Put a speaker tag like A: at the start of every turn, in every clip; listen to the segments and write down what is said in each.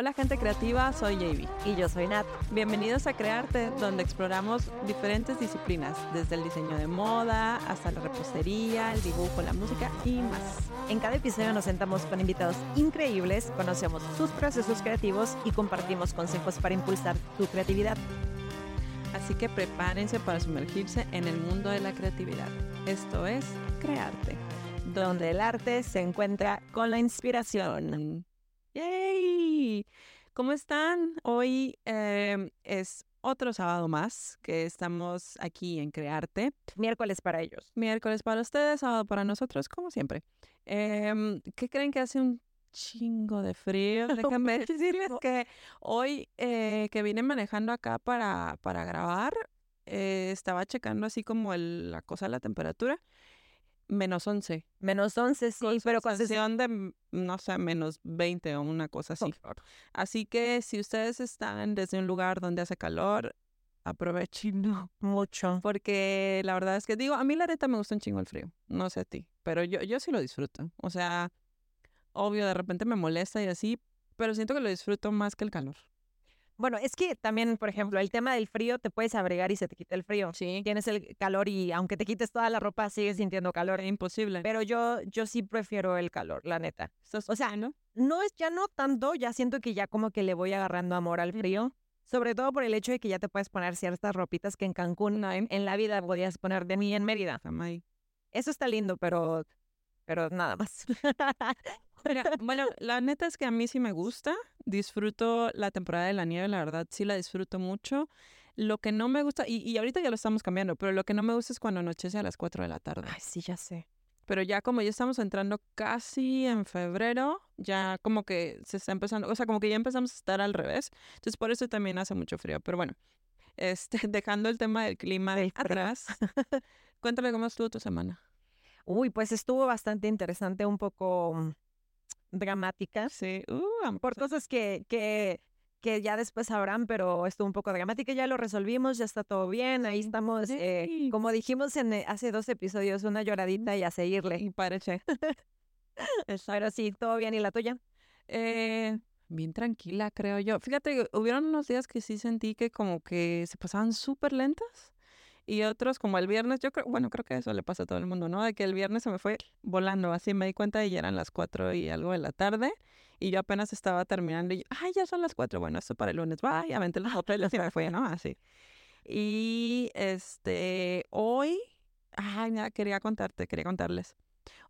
A: Hola gente creativa, soy JB.
B: Y yo soy Nat.
A: Bienvenidos a Crearte, donde exploramos diferentes disciplinas, desde el diseño de moda hasta la repostería, el dibujo, la música y más.
B: En cada episodio nos sentamos con invitados increíbles, conocemos sus procesos creativos y compartimos consejos para impulsar tu creatividad.
A: Así que prepárense para sumergirse en el mundo de la creatividad. Esto es Crearte,
B: donde el arte se encuentra con la inspiración.
A: ¡Yay! ¿Cómo están? Hoy em, es otro sábado más que estamos aquí en Crearte.
B: Miércoles para ellos.
A: Miércoles para ustedes, sábado para nosotros, como siempre. Em, ¿Qué creen que hace un chingo de frío? Déjenme decirles que hoy eh, que vine manejando acá para, para grabar, eh, estaba checando así como la cosa de la temperatura menos 11.
B: Menos 11, sí,
A: pero con sensación de, no sé, menos 20 o una cosa así. Así que si ustedes están desde un lugar donde hace calor, aprovechen
B: mucho.
A: Porque la verdad es que digo, a mí la neta me gusta un chingo el frío, no sé a ti, pero yo, yo sí lo disfruto. O sea, obvio, de repente me molesta y así, pero siento que lo disfruto más que el calor.
B: Bueno, es que también, por ejemplo, el tema del frío, te puedes abrigar y se te quita el frío.
A: Sí.
B: Tienes el calor y aunque te quites toda la ropa, sigues sintiendo calor.
A: Es imposible.
B: Pero yo, yo sí prefiero el calor, la neta.
A: O sea, ¿no?
B: No es ya no tanto, ya siento que ya como que le voy agarrando amor al frío. Sobre todo por el hecho de que ya te puedes poner ciertas ropitas que en Cancún en, en la vida podías poner de mí en Mérida. Eso está lindo, pero, pero nada más.
A: bueno, la neta es que a mí sí me gusta. Disfruto la temporada de la nieve, la verdad, sí la disfruto mucho. Lo que no me gusta, y, ahorita ya lo estamos cambiando, pero lo que no me gusta es cuando anochece a las 4 de la tarde.
B: Ay, sí, ya sé.
A: Pero ya como ya estamos entrando casi en febrero, ya como que se está empezando, o sea, como que ya empezamos a estar al revés. Entonces por eso también hace mucho frío. Pero bueno, este, dejando el tema del clima de atrás, cuéntame cómo estuvo tu semana.
B: Uy, pues estuvo bastante interesante, un poco mm, dramática.
A: Sí, uh,
B: por cosas que, que, que ya después sabrán, pero estuvo un poco dramática. Ya lo resolvimos, ya está todo bien. Ahí estamos, eh, como dijimos en eh, hace dos episodios, una lloradita y a seguirle.
A: Y parece.
B: pero sí, todo bien. ¿Y la tuya?
A: Eh, bien tranquila, creo yo. Fíjate, hubieron unos días que sí sentí que como que se pasaban súper lentas y otros como el viernes, yo creo, bueno, creo que eso le pasa a todo el mundo, ¿no? De que el viernes se me fue volando, así me di cuenta y ya eran las cuatro y algo de la tarde y yo apenas estaba terminando y, ay, ya son las cuatro, bueno, esto para el lunes, vaya, aventé las hoteles y me fue, ¿no? Así. Y este, hoy, ay, quería contarte, quería contarles.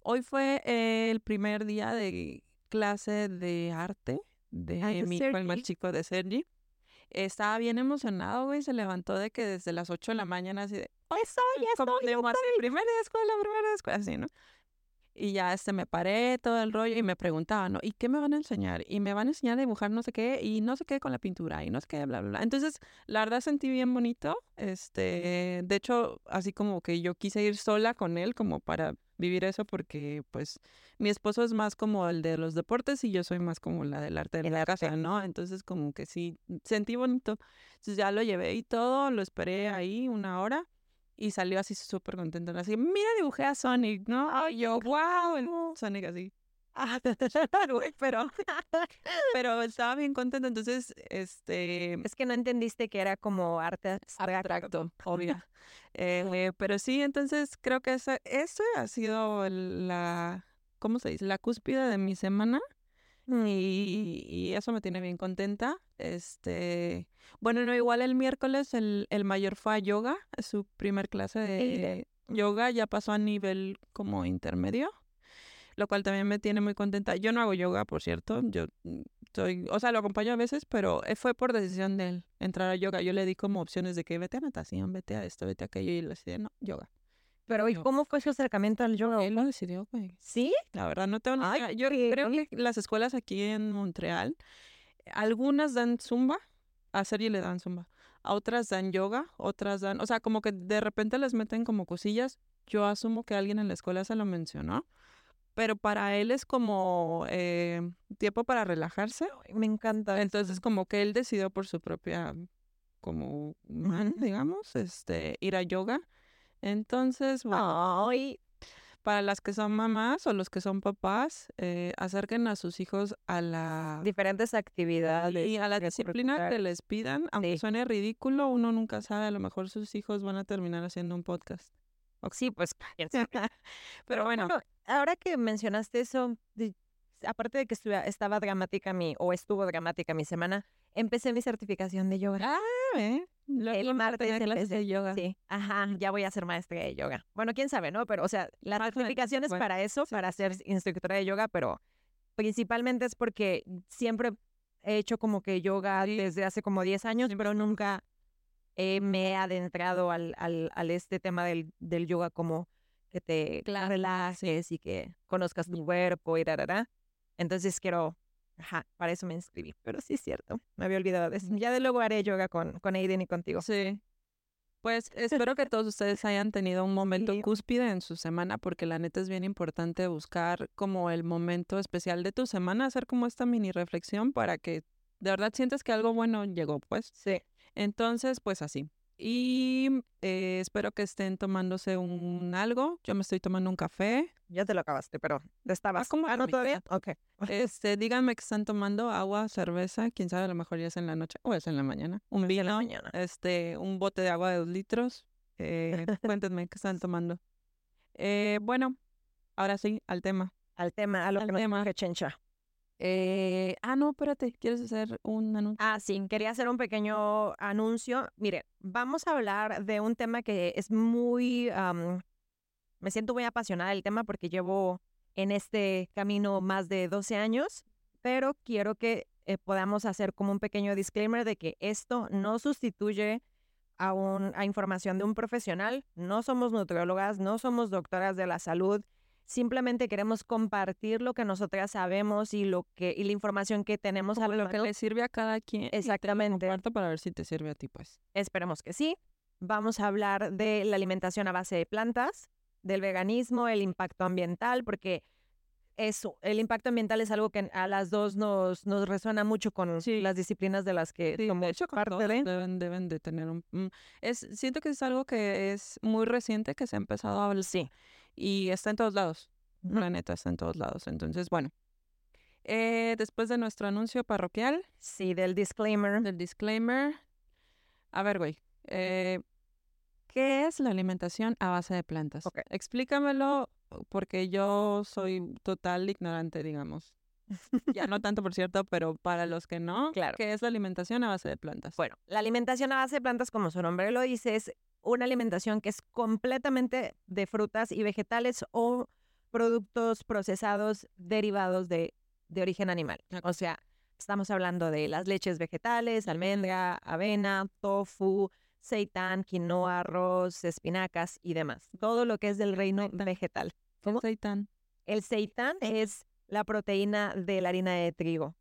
A: Hoy fue el primer día de clase de arte de mi hijo, el más chico de Sergi estaba bien emocionado, güey, se levantó de que desde las 8 de la mañana así de,
B: ¡Hoy soy, estoy,
A: como de primera escuela, primera escuela, así, ¿no? Y ya este me paré todo el rollo y me preguntaba, ¿no? ¿Y qué me van a enseñar? Y me van a enseñar a dibujar no sé qué y no sé qué con la pintura y no sé qué, bla, bla, bla. Entonces, la verdad sentí bien bonito. Este, de hecho, así como que yo quise ir sola con él como para vivir eso porque pues mi esposo es más como el de los deportes y yo soy más como la del arte de la casa, ¿no? Entonces como que sí, sentí bonito. Entonces ya lo llevé y todo, lo esperé ahí una hora y salió así súper contento. Así, mira, dibujé a Sonic, ¿no? Ay, yo, wow, Sonic así. Ah, pero, pero estaba bien contento. Entonces, este.
B: Es que no entendiste que era como arte
A: abstracto, obvio. Eh, pero sí, entonces creo que eso, eso ha sido la. ¿Cómo se dice? La cúspide de mi semana. Y, eso me tiene bien contenta. Este, bueno, no, igual el miércoles el, el mayor fue a yoga, su primer clase de yoga, ya pasó a nivel como intermedio, lo cual también me tiene muy contenta. Yo no hago yoga, por cierto, yo soy, o sea, lo acompaño a veces, pero eh, fue por decisión de él entrar a yoga. Yo le di como opciones de que vete a natación, vete a esto, vete a aquello, y le decidí, no, yoga.
B: Pero, ¿y cómo fue su acercamiento al yoga?
A: Él lo decidió, güey.
B: ¿Sí?
A: La verdad, no tengo ni Yo creo que las escuelas aquí en Montreal, algunas dan zumba, a Sergi le dan zumba. A otras dan yoga, otras dan, o sea, como que de repente les meten como cosillas. Yo asumo que alguien en la escuela se lo mencionó, pero para él es como eh, tiempo para relajarse.
B: Me encanta.
A: Entonces, como que él decidió por su propia, como man, digamos, este, ir a yoga. Entonces,
B: bueno.
A: para las que son mamás o los que son papás, eh, acerquen a sus hijos a la
B: diferentes actividades
A: y a la disciplina que les pidan, aunque suene ridículo, uno nunca sabe, a lo mejor sus hijos van a terminar haciendo un podcast.
B: Sí, pues, Pero bueno, ahora que mencionaste eso, aparte de que estaba dramática mi, o estuvo dramática mi semana, empecé mi certificación de yoga.
A: Ah, ¿eh?
B: el martes empecé de yoga. Sí, ajá, ya voy a ser maestra de yoga. Bueno, quién sabe, ¿no? Pero, o sea, la certificación es para eso, para ser instructora de yoga, pero principalmente es porque siempre he hecho como que yoga desde hace como 10 años, pero nunca me he adentrado al, al, al este tema del, del, yoga como que te relajes y que conozcas tu cuerpo y da, Entonces quiero, ajá, para eso me inscribí. Pero sí es cierto, me había olvidado de eso. Ya de luego haré yoga con, con Aiden y contigo.
A: Sí. Pues espero que todos ustedes hayan tenido un momento cúspide en su semana, porque la neta es bien importante buscar como el momento especial de tu semana, hacer como esta mini reflexión para que de verdad sientes que algo bueno llegó, pues.
B: Sí.
A: Entonces, pues así. Y eh, espero que estén tomándose un algo. Yo me estoy tomando un café.
B: Ya te lo acabaste, pero estabas.
A: como
B: ah, no todavía? Ok.
A: Este, díganme que están tomando agua, cerveza. Quién sabe, a lo mejor ya es en la noche o es en la mañana.
B: Un día en la mañana.
A: Este, un bote de agua de dos litros. Eh, cuéntenme qué están tomando. Eh, bueno, ahora sí, al tema.
B: Al tema, a lo que tema. chencha.
A: Eh, ah, no, espérate, ¿quieres hacer un anuncio?
B: Ah, sí, quería hacer un pequeño anuncio. Mire, vamos a hablar de un tema que es muy, me siento muy apasionada del tema porque llevo en este camino más de 12 años, pero quiero que eh, podamos hacer como un pequeño disclaimer de que esto no sustituye a, un, a información de un profesional. No somos nutriólogas, no somos doctoras de la salud Simplemente queremos compartir lo que nosotras sabemos y lo que y la información que tenemos
A: a lo que le sirve a cada quien.
B: Exactamente.
A: Comparto para ver si te sirve a ti, pues.
B: Esperemos que sí. Vamos a hablar de la alimentación a base de plantas, del veganismo, el impacto ambiental, porque eso, el impacto ambiental es algo que a las dos nos, nos resuena mucho con las disciplinas de las que
A: sí, de hecho, parte Deben, deben de tener un... Es, siento que es algo que es muy reciente que se ha empezado a hablar.
B: Sí
A: y está en todos lados. La neta está en todos lados. Entonces, bueno. Eh, después de nuestro anuncio parroquial.
B: Sí, del disclaimer.
A: Del disclaimer. A ver, güey. Eh, ¿Qué es la alimentación a base de plantas? Explícamelo porque yo soy total ignorante, digamos. ya no tanto, por cierto, pero para los que no,
B: claro.
A: ¿qué es la alimentación a base de plantas?
B: Bueno, la alimentación a base de plantas, como su nombre lo dice, es una alimentación que es completamente de frutas y vegetales o productos procesados derivados de, de origen animal. O sea, estamos hablando de las leches vegetales, almendra, avena, tofu, seitán, quinoa, arroz, espinacas y demás. Todo lo que es del reino vegetal.
A: ¿Cómo? Seitán.
B: El seitán es la proteína de la harina de trigo.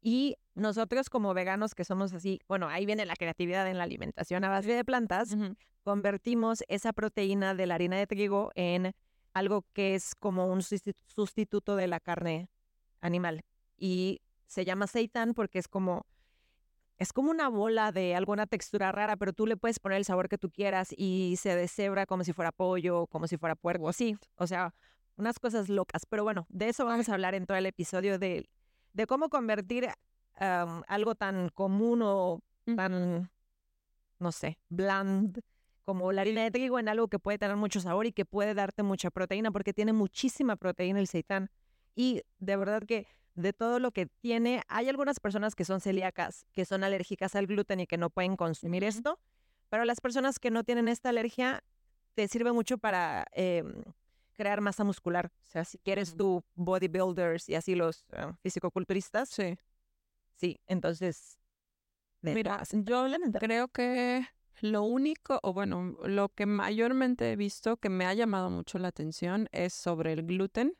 B: Y nosotros como veganos que somos así, bueno, ahí viene la creatividad en la alimentación a base de plantas, convertimos esa proteína de la harina de trigo en algo que es como un sustituto de la carne animal. Y se llama seitan porque es como es como una bola de alguna textura rara, pero tú le puedes poner el sabor que tú quieras y se deshebra como si fuera pollo, como si fuera puerco, así. O sea, unas cosas locas. Pero bueno, de eso vamos a hablar en todo el episodio de de cómo convertir algo tan común o tan, no sé, bland como la harina de trigo en algo que puede tener mucho sabor y que puede darte mucha proteína, porque tiene muchísima proteína el seitán. Y de verdad que de todo lo que tiene, hay algunas personas que son celíacas, que son alérgicas al gluten y que no pueden consumir esto, pero las personas que no tienen esta alergia, te sirve mucho para em, crear masa muscular. O sea, si quieres tú bodybuilders y así los uh, fisicoculturistas.
A: Sí.
B: Sí, entonces.
A: Mira, yo creo que lo único, o bueno, lo que mayormente he visto que me ha llamado mucho la atención es sobre el gluten.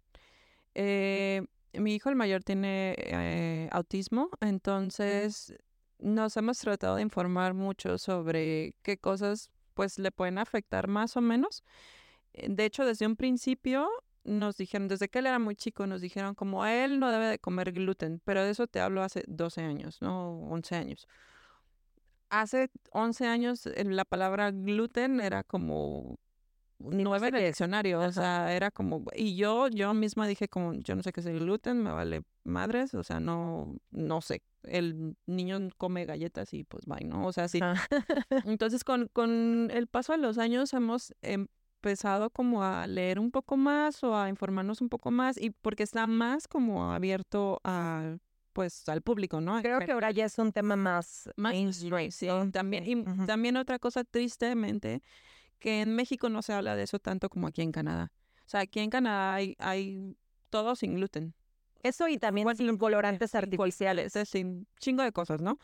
A: Eh, mi hijo el mayor tiene eh, autismo, entonces nos hemos tratado de informar mucho sobre qué cosas pues le pueden afectar más o menos. Eh, de hecho, desde un principio nos dijeron, desde que él era muy chico, nos dijeron como él no debe de comer gluten, pero de eso te hablo hace 12 años, no 11 años. Hace 11 años la palabra gluten era como nueve en el diccionario, o sea, era como, y yo, yo misma dije como, yo no sé qué es el gluten, me vale madres, o sea, no, no sé, el niño come galletas y pues bye, ¿no? O sea, sí.
B: Ah.
A: Entonces, con, con el paso de los años hemos empezado como a leer un poco más o a informarnos un poco más y porque está más como abierto a pues al público, ¿no?
B: Creo que ahora ya es un tema más
A: más sí, también y también otra cosa tristemente que en México no se habla de eso tanto como aquí en Canadá. O sea, aquí en Canadá hay, hay todo sin gluten.
B: Eso y también sin colorantes artificiales.
A: Sin chingo de cosas, ¿no?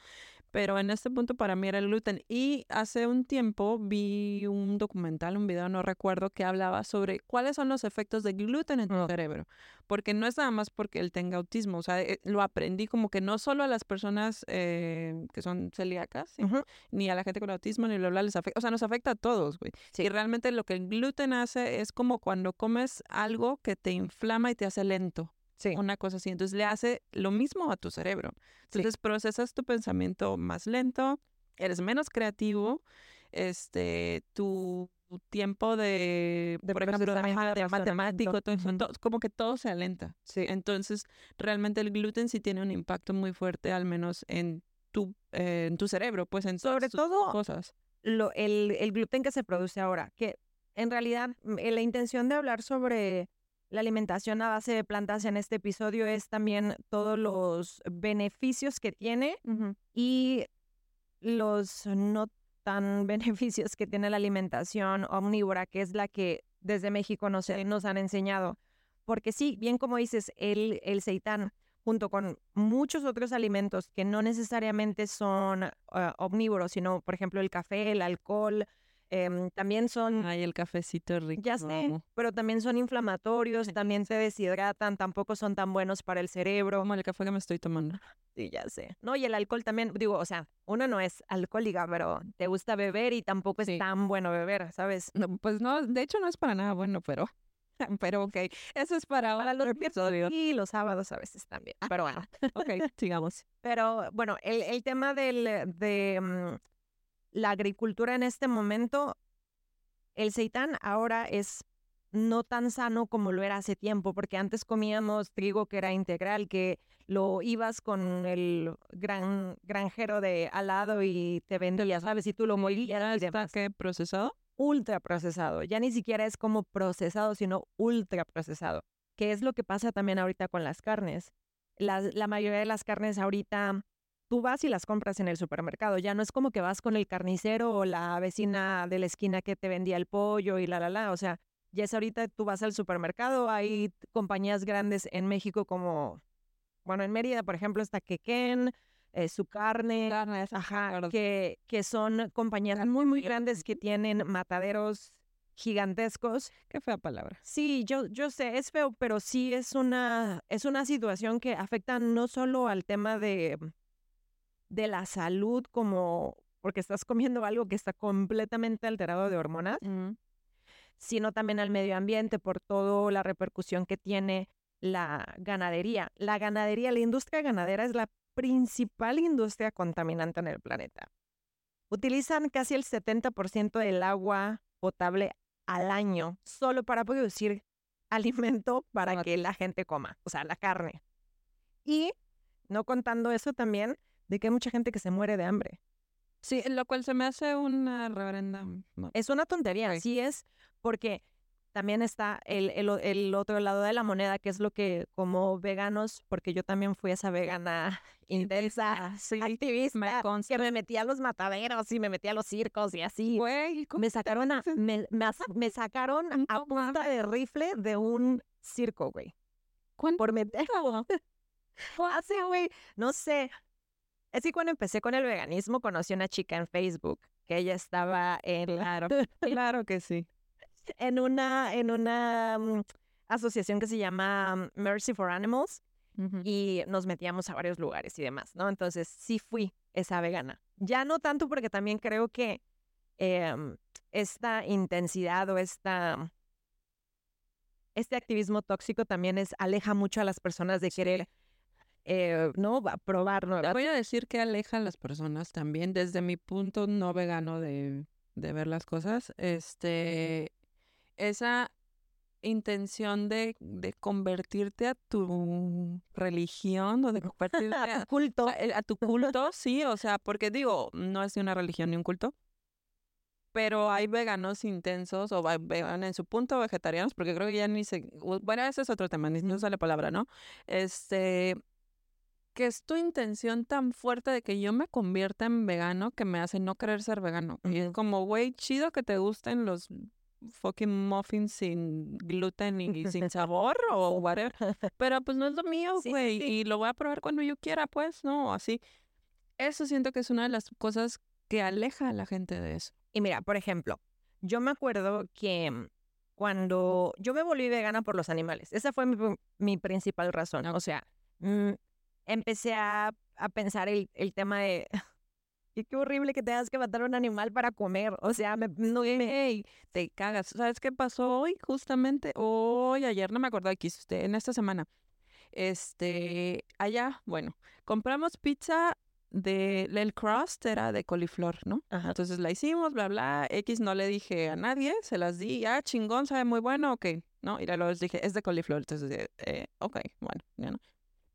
A: Pero en este punto para mí era el gluten. Y hace un tiempo vi un documental, un video, no recuerdo, que hablaba sobre cuáles son los efectos del gluten en tu cerebro. Porque no es nada más porque él tenga autismo, o sea, eh, lo aprendí como que no solo a las personas eh, que son celíacas, ni a la gente con autismo, ni bla, bla, les afecta, o sea, nos afecta a todos, güey.
B: Sí.
A: Y realmente lo que el gluten hace es como cuando comes algo que te inflama y te hace lento
B: Sí.
A: una cosa así. Entonces le hace lo mismo a tu cerebro. Entonces procesas tu pensamiento más lento, eres menos creativo, este, tu tiempo de,
B: De
A: por ejemplo, de matemático, todo como que todo se alenta.
B: Sí.
A: Entonces, realmente el gluten sí tiene un impacto muy fuerte, al menos en tu, eh, en tu cerebro, pues en
B: Sobre todo
A: cosas.
B: lo, el, el gluten que se produce ahora, que en realidad mm, eh, la intención de hablar sobre la alimentación a base de plantas en este episodio es también todos los beneficios que tiene y los no tan beneficios que tiene la alimentación omnívora, que es la que desde México nos, nos han enseñado. Porque sí, bien como dices, el, el seitán, junto con muchos otros alimentos que no necesariamente son ah, omnívoros, sino, por ejemplo, el café, el alcohol, em, también son
A: Ay, el cafecito rico.
B: ya sé, pero también son inflamatorios, también se deshidratan, tampoco son tan buenos para el cerebro.
A: Como el café que me estoy tomando.
B: Sí, ya sé. No, y el alcohol también, digo, o sea, uno no es alcohólica, pero te gusta beber y tampoco es
A: Sí.
B: tan bueno beber, ¿sabes?
A: No, pues no, de hecho no es para nada bueno, pero, pero ok, eso es para,
B: Para los
A: otro episodio.
B: Y los sábados a veces también, pero bueno.
A: Ok, sigamos.
B: Pero bueno, el, el tema del, de mm, la agricultura en este momento, el seitán ahora es no tan sano como lo era hace tiempo, porque antes comíamos trigo que era integral, que lo ibas con el gran granjero de al lado y te vendía, ¿sabes? Y tú lo molías
A: ¿Está qué procesado?
B: ultra procesado. Ya ni siquiera es como procesado, sino ultra procesado. Que es lo que pasa también ahorita con las carnes. La, la mayoría de las carnes ahorita tú vas y las compras en el supermercado. Ya no es como que vas con el carnicero o la vecina de la esquina que te vendía el pollo y la, la, la. O sea, ya es ahorita tú vas al supermercado. Hay compañías grandes en México como, bueno, en Mérida, por ejemplo, está Quequén, eh, su carne.
A: Carnes,
B: Ajá, que, que son compañías muy, muy grandes que tienen mataderos gigantescos.
A: Qué fea palabra.
B: Sí, yo, yo sé, es feo, pero sí es una, es una situación que afecta no solo al tema de, de la salud, como porque estás comiendo algo que está completamente alterado de hormonas, sino también al medio ambiente por toda la repercusión que tiene la ganadería. La ganadería, la industria ganadera es la principal industria contaminante en el planeta. Utilizan casi el 70% del agua potable al año solo para producir alimento para
A: Para-
B: que la gente coma, o sea, la carne. Y no contando eso también de que hay mucha gente que se muere de hambre.
A: Sí, lo cual se me hace una reverenda... no.
B: Es una tontería, así es, porque también está el, el el otro lado de la moneda, que es lo que como veganos, porque yo también fui esa vegana intensa,
A: Sí,
B: activista,
A: me
B: que me metía a los mataderos y me metía a los circos y así.
A: Güey, ¿cómo
B: Me sacaron a, me, me sacaron a punta de rifle de un circo, güey.
A: ¿Cuánto?
B: Por meter. Hace, güey, no sé. Es que cuando empecé con el veganismo conocí a una chica en Facebook que ella estaba en,
A: Claro, claro que sí.
B: en una, en una mm, asociación que se llama mm, Mercy for Animals y nos metíamos a varios lugares y demás, ¿no? Entonces sí fui esa vegana. Ya no tanto porque también creo que em, esta intensidad o esta, este activismo tóxico también es, aleja mucho a las personas de querer, eh, ¿no? Va- Probar nuevas.
A: Voy a decir que aleja a las personas también desde mi punto no vegano de, de ver las cosas. Este, esa intención de, de convertirte a tu religión o de convertirte
B: a tu culto.
A: A, tu culto, sí, o sea, porque digo, no es ni una religión ni un culto, pero hay veganos intensos o vegan en su punto vegetarianos, porque creo que ya ni se, bueno, ese es otro tema, ni no usa la palabra, ¿no? Este, que es tu intención tan fuerte de que yo me convierta en vegano que me hace no querer ser vegano. Y es como, güey, chido que te gusten los fucking muffins sin gluten y sin sabor o whatever. Pero pues no es lo mío, güey. Y lo voy a probar cuando yo quiera, pues, ¿no? Así. Eso siento que es una de las cosas que aleja a la gente de eso.
B: Y mira, por ejemplo, yo me acuerdo que mm, cuando yo me volví vegana por los animales, esa fue mi, principal razón. O sea, mm, empecé a, pensar el, el tema de y qué horrible que tengas que matar a un animal para comer. O sea, me, no
A: me... te cagas. ¿Sabes qué pasó hoy? Justamente hoy, ayer, no me acuerdo aquí, usted, en esta semana. Este, allá, bueno, compramos pizza de el crust era de coliflor, ¿no? Entonces la hicimos, bla, bla. X no le dije a nadie, se las di, ah, chingón, sabe muy bueno, ok, ¿no? Y luego les dije, es de coliflor. Entonces, eh, ok, bueno, ya no.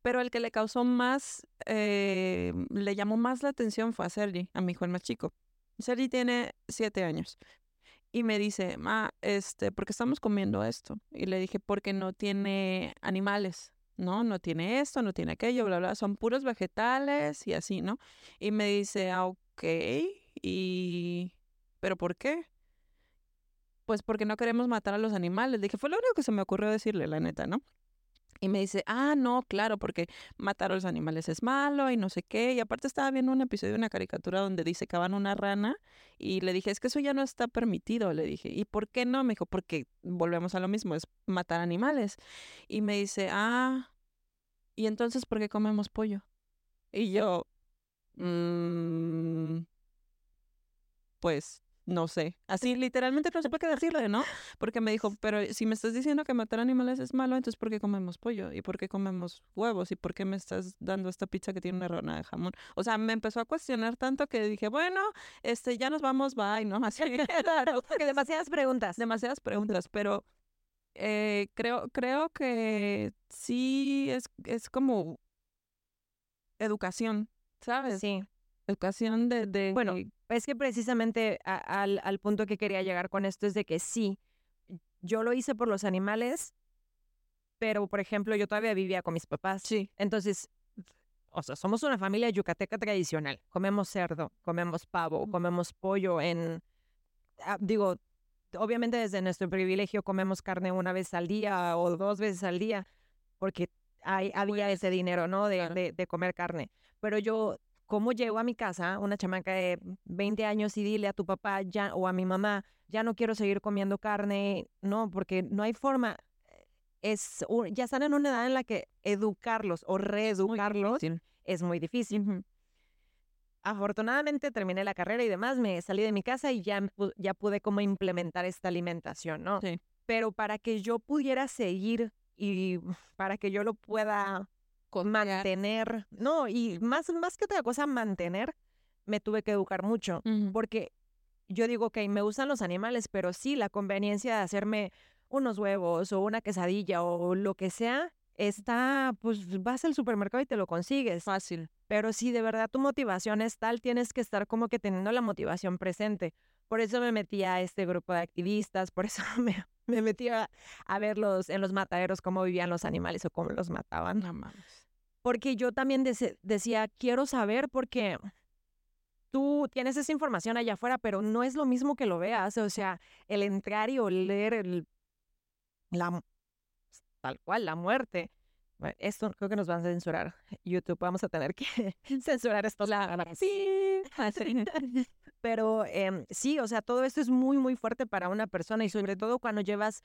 A: Pero el que le causó más, eh, le llamó más la atención fue a Sergi, a mi hijo el más chico. Sergi tiene siete años. Y me dice, ma, este, ¿por qué estamos comiendo esto? Y le dije, porque no tiene animales, ¿no? No tiene esto, no tiene aquello, bla, bla. Son puros vegetales y así, ¿no? Y me dice, ah, ok. Y, ¿pero por qué? Pues porque no queremos matar a los animales. Le dije, fue lo único que se me ocurrió decirle, la neta, ¿no? Y me dice, ah, no, claro, porque matar a los animales es malo y no sé qué. Y aparte estaba viendo un episodio de una caricatura donde dice que van una rana y le dije, es que eso ya no está permitido. Le dije, ¿y por qué no? Me dijo, porque volvemos a lo mismo, es matar animales. Y me dice, ah, ¿y entonces por qué comemos pollo? Y yo, mmm, pues no sé. Así literalmente no sé qué decirle, ¿no? Porque me dijo, pero si me estás diciendo que matar animales es malo, entonces ¿por qué comemos pollo? ¿Y por qué comemos huevos? ¿Y por qué me estás dando esta pizza que tiene una rona de jamón? O sea, me empezó a cuestionar tanto que dije, bueno, este, ya nos vamos, bye, ¿no? Así,
B: claro, porque demasiadas preguntas.
A: Demasiadas preguntas, pero eh, creo, creo que sí es, es como educación, ¿sabes?
B: Sí.
A: Educación de, de
B: bueno, es que precisamente al, al punto que quería llegar con esto es de que sí, yo lo hice por los animales, pero por ejemplo yo todavía vivía con mis papás.
A: Sí.
B: Entonces, o sea, somos una familia yucateca tradicional. Comemos cerdo, comemos pavo, comemos pollo en, ah, digo, obviamente desde nuestro privilegio comemos carne una vez al día o dos veces al día, porque hay, había ese dinero, ¿no? De, de, de comer carne. Pero yo ¿Cómo llego a mi casa una chamaca de 20 años y dile a tu papá ya o a mi mamá, ya no quiero seguir comiendo carne? No, porque no hay forma. Es, ya están en una edad en la que educarlos o reeducarlos es muy difícil. Afortunadamente terminé la carrera y demás, me salí de mi casa y ya, ya pude como implementar esta alimentación, ¿no?
A: Sí.
B: Pero para que yo pudiera seguir y para que yo lo pueda mantener, no, y más, más que otra cosa, mantener, me tuve que educar mucho, porque yo digo, ok, me gustan los animales, pero sí, la conveniencia de hacerme unos huevos o una quesadilla o lo que sea, está, pues vas al supermercado y te lo consigues.
A: Fácil.
B: Pero si de verdad tu motivación es tal, tienes que estar como que teniendo la motivación presente. Por eso me metí a este grupo de activistas, por eso me, me metí a, verlos en los mataderos, cómo vivían los animales o cómo los mataban.
A: No mames
B: porque yo también decía, quiero saber porque tú tienes esa información allá afuera, pero no es lo mismo que lo veas, o sea, el entrar y oler el, la, tal cual, la muerte. Esto creo que nos van a censurar. YouTube, vamos a tener que censurar esto. Sí. Pero em, sí, o sea, todo esto es muy, muy fuerte para una persona y sobre todo cuando llevas,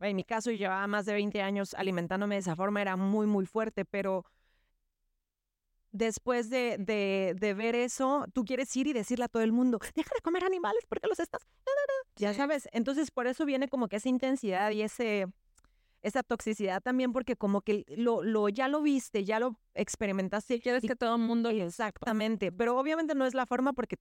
B: en mi caso, llevaba más de 20 años alimentándome de esa forma, era muy, muy fuerte, pero después de, de, ver eso, tú quieres ir y decirle a todo el mundo, deja de comer animales porque los estás... Ya sabes, entonces por eso viene como que esa intensidad y ese, esa toxicidad también porque como que lo, lo ya lo viste, ya lo experimentaste.
A: Quieres que todo el mundo...
B: Exactamente, pero obviamente no es la forma porque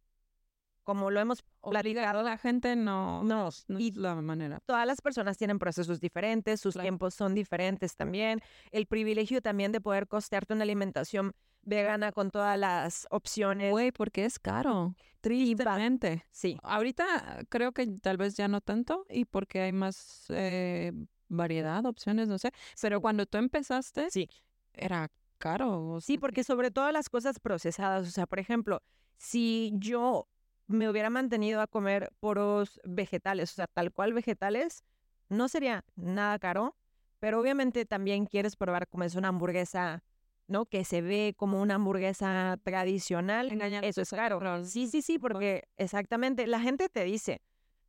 B: como lo hemos
A: platicado, la gente no, no, no
B: y
A: la manera.
B: Todas las personas tienen procesos diferentes, sus tiempos son diferentes también. El privilegio también de poder costearte una alimentación vegana con todas las opciones.
A: Güey, porque es caro. Tristemente.
B: Sí.
A: Ahorita creo que tal vez ya no tanto y porque hay más eh, variedad, opciones, no sé. Pero cuando tú empezaste,
B: sí.
A: era caro.
B: Sí, porque sobre todo las cosas procesadas, o sea, por ejemplo, si yo me hubiera mantenido a comer poros vegetales, o sea, tal cual vegetales, no sería nada caro, pero obviamente también quieres probar como es una hamburguesa, ¿no? Que se ve como una hamburguesa tradicional. Eso es caro. Sí, sí, sí, porque exactamente, la gente te dice,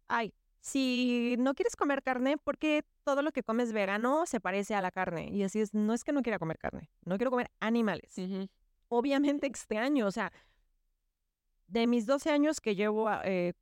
B: ay, si no quieres comer carne, ¿por qué todo lo que comes vegano se parece a la carne? Y así es, no es que no quiera comer carne, no quiero comer animales. Obviamente extraño, o sea, de mis 12 años que llevo eh,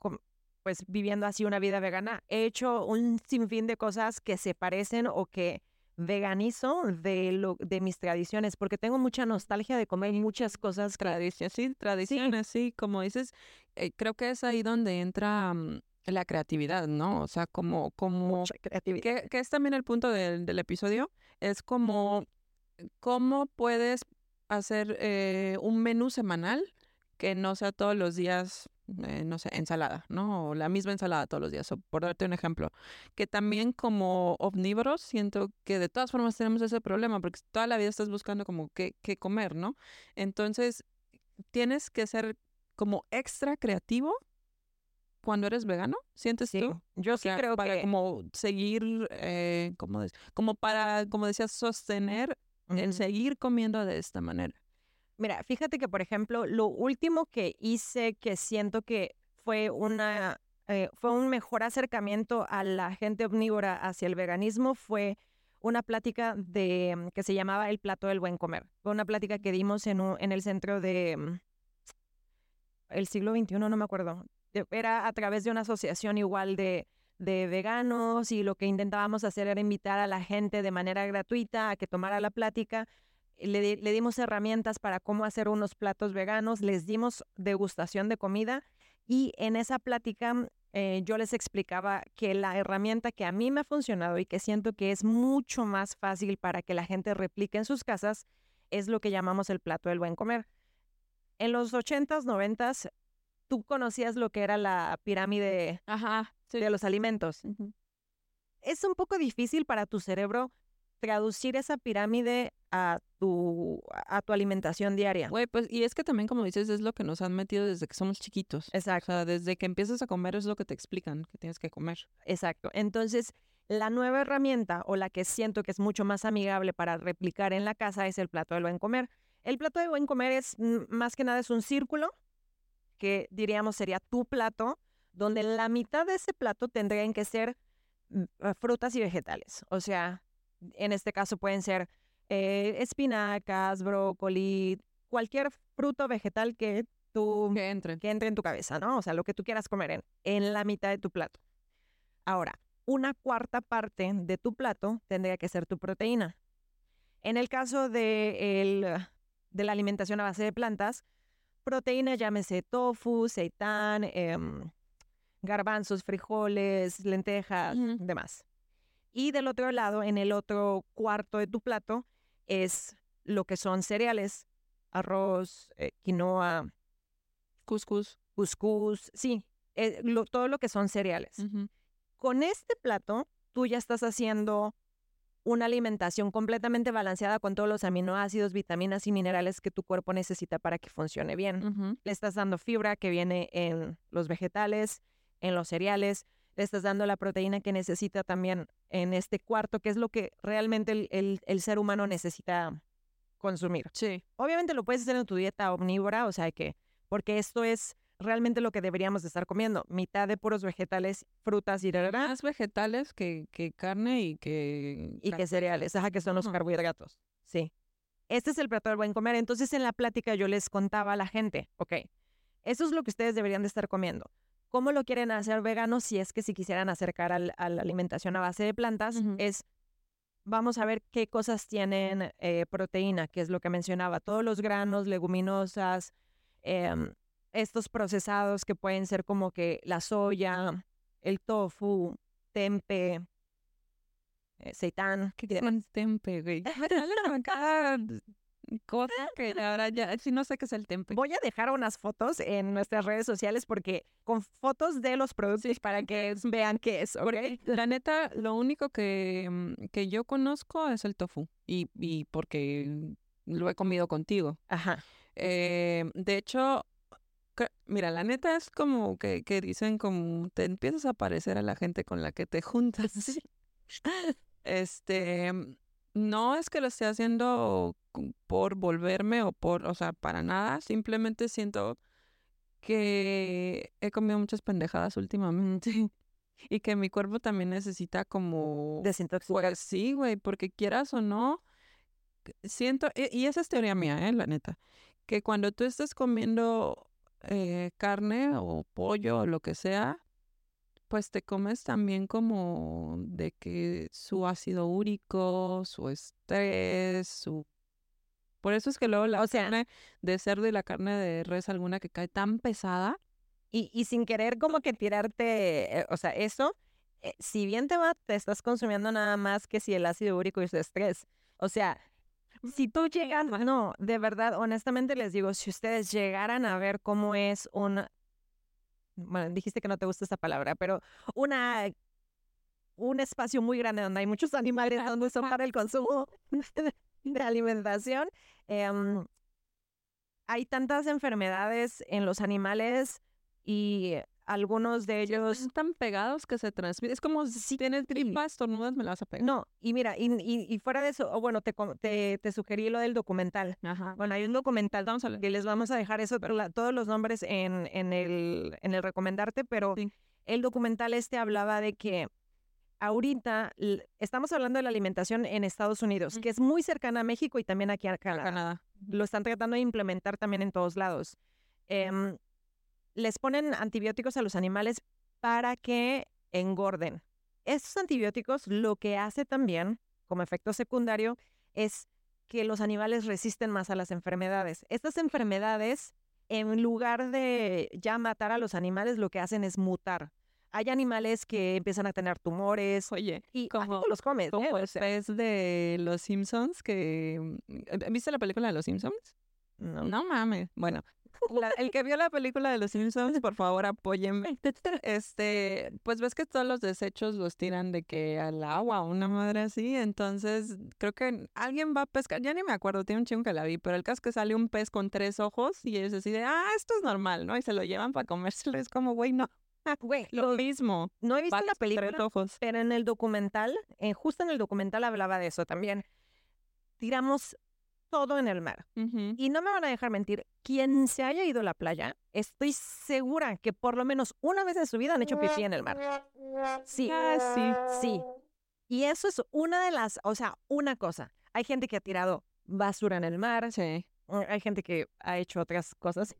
B: pues viviendo así una vida vegana, he hecho un sinfín de cosas que se parecen o que veganizo de lo de mis tradiciones porque tengo mucha nostalgia de comer muchas cosas
A: tradiciones sí tradiciones sí, como dices eh, creo que es ahí donde entra mm, la creatividad no o sea como como
B: creatividad.
A: Que, es también el punto del, del episodio es como cómo puedes hacer eh, un menú semanal que no sea todos los días, eh, no sé, ensalada, ¿no? O la misma ensalada todos los días, o por darte un ejemplo. Que también como omnívoros siento que de todas formas tenemos ese problema, porque toda la vida estás buscando como qué, qué comer, ¿no? Entonces, tienes que ser como extra creativo cuando eres vegano, ¿sientes tú?
B: Yo sí creo
A: para
B: que...
A: como seguir, eh, como, como para, como decías, sostener el seguir comiendo de esta manera.
B: Mira, fíjate que, por ejemplo, lo último que hice que siento que fue una eh, fue un mejor acercamiento a la gente omnívora hacia el veganismo fue una plática de mm, que se llamaba el plato del buen comer. Fue una plática que dimos en, en el centro de mm, el siglo XXI, no me acuerdo. Era a través de una asociación igual de, de veganos y lo que intentábamos hacer era invitar a la gente de manera gratuita a que tomara la plática le, dimos herramientas para cómo hacer unos platos veganos, les dimos degustación de comida y en esa plática eh, yo les explicaba que la herramienta que a mí me ha funcionado y que siento que es mucho más fácil para que la gente replique en sus casas es lo que llamamos el plato del buen comer. En los 80s, 90s, tú conocías lo que era la pirámide de los alimentos. Es un poco difícil para tu cerebro traducir esa pirámide a tu, a tu alimentación diaria.
A: Güey, pues, y es que también, como dices, es lo que nos han metido desde que somos chiquitos.
B: Exacto.
A: O sea, desde que empiezas a comer es lo que te explican que tienes que comer.
B: Exacto. Entonces, la nueva herramienta o la que siento que es mucho más amigable para replicar en la casa es el plato del buen comer. El plato de buen comer es, más que nada, es un círculo que diríamos sería tu plato, donde la mitad de ese plato tendrían que ser mm, frutas y vegetales. O sea, en este caso pueden ser eh, espinacas, brócoli, cualquier fruto vegetal que tú
A: que entre.
B: que entre en tu cabeza, ¿no? O sea, lo que tú quieras comer en, en la mitad de tu plato. Ahora, una cuarta parte de tu plato tendría que ser tu proteína. En el caso de, el, de la alimentación a base de plantas, proteína llámese tofu, seitán, em, garbanzos, frijoles, lentejas, demás. Y del otro lado, en el otro cuarto de tu plato, es lo que son cereales, arroz, eh, quinoa,
A: cuscús,
B: cuscús, sí, eh, todo lo que son cereales. Con este plato, tú ya estás haciendo una alimentación completamente balanceada con todos los aminoácidos, vitaminas y minerales que tu cuerpo necesita para que funcione bien. Le estás dando fibra que viene en los vegetales, en los cereales, le estás dando la proteína que necesita también en este cuarto, que es lo que realmente el, ser humano necesita consumir.
A: Sí.
B: Obviamente lo puedes hacer en tu dieta omnívora, o sea que, porque esto es realmente lo que deberíamos de estar comiendo, mitad de puros vegetales, frutas y
A: Más vegetales que, que carne y que...
B: Y que cereales, ajá, que son los carbohidratos. Sí. Este es el plato del buen comer. Entonces en la plática yo les contaba a la gente, ok, eso es lo que ustedes deberían de estar comiendo. ¿Cómo lo quieren hacer vegano si es que si quisieran acercar a la alimentación a base de plantas? Es, vamos a ver qué cosas tienen eh, proteína, que es lo que mencionaba, todos los granos, leguminosas, em, estos procesados que pueden ser como que la soya, el tofu, tempe, eh, seitán.
A: ¿Qué llaman tempe, güey? cosa que ahora ya, sí no sé qué es el tempe.
B: Voy a dejar unas fotos en nuestras redes sociales porque con fotos de los productos para que vean qué es, ¿ok?
A: La neta, lo único que, mm, que yo conozco es el tofu y, y porque lo he comido contigo.
B: Ajá.
A: Eh, de hecho, mira, la neta es como que, que dicen como te empiezas a parecer a la gente con la que te juntas. Este, no es que lo esté haciendo por volverme o por, o sea, para nada, simplemente siento que he comido muchas pendejadas últimamente y que mi cuerpo también necesita como
B: desintoxicar.
A: sí, güey, porque quieras o no, siento, y esa es teoría mía, eh, la neta, que cuando tú estés comiendo eh, carne o pollo o lo que sea, pues te comes también como de que su ácido úrico, su estrés, su... Por eso es que luego la o sea, carne de cerdo y la carne de res alguna que cae tan pesada.
B: Y, y sin querer como que tirarte, eh, o sea, eso, eh, si bien te va, te estás consumiendo nada más que si el ácido úrico y su estrés. O sea, si tú llegas, no, de verdad, honestamente les digo, si ustedes llegaran a ver cómo es un bueno, dijiste que no te gusta esa palabra, pero una un espacio muy grande donde hay muchos animales donde son para el consumo de alimentación. Em, hay tantas enfermedades en los animales y algunos de ellos...
A: Están pegados que se transmiten. Es como si tienes gripa, estornudas, me la vas a pegar.
B: No, y mira, y, y, fuera de eso, bueno, te, te, te, sugerí lo del documental.
A: Ajá.
B: Bueno, hay un documental, vamos a que les vamos a dejar eso, todos los nombres en, en, el, en el recomendarte, pero el documental este hablaba de que ahorita estamos hablando de la alimentación en Estados Unidos, que es muy cercana a México y también aquí a Canadá. Lo están tratando de implementar también en todos lados. Les ponen antibióticos a los animales para que engorden. Estos antibióticos lo que hace también, como efecto secundario, es que los animales resisten más a las enfermedades. Estas enfermedades, en lugar de ya matar a los animales, lo que hacen es mutar. Hay animales que empiezan a tener tumores.
A: Oye,
B: y como los comes.
A: ¿Cómo es de los Simpsons que mm, ¿viste la película de los Simpsons?
B: No.
A: No mames. Bueno, el que vio la película de los Simpsons, por favor, apóyenme. Este, pues ves que todos los desechos los tiran de que al agua, una madre así. Entonces, creo que alguien va a pescar. Ya ni me acuerdo, tiene un chingo que la vi, pero el caso es que sale un pez con tres ojos y ellos deciden, ah, esto es normal, ¿no? Y se lo llevan para comérselo. Es como, güey, no.
B: Güey,
A: lo mismo.
B: No he visto la película,
A: ojos.
B: pero en el documental, eh, justo en el documental hablaba de eso también. Tiramos todo en el mar. Y no me van a dejar mentir, quien se haya ido a la playa, estoy segura que por lo menos una vez en su vida han hecho pipí en el mar. Sí,
A: ah, sí,
B: sí. Y eso es una de las, o sea, una cosa. Hay gente que ha tirado basura en el mar.
A: Sí.
B: Mm, hay gente que ha hecho otras cosas.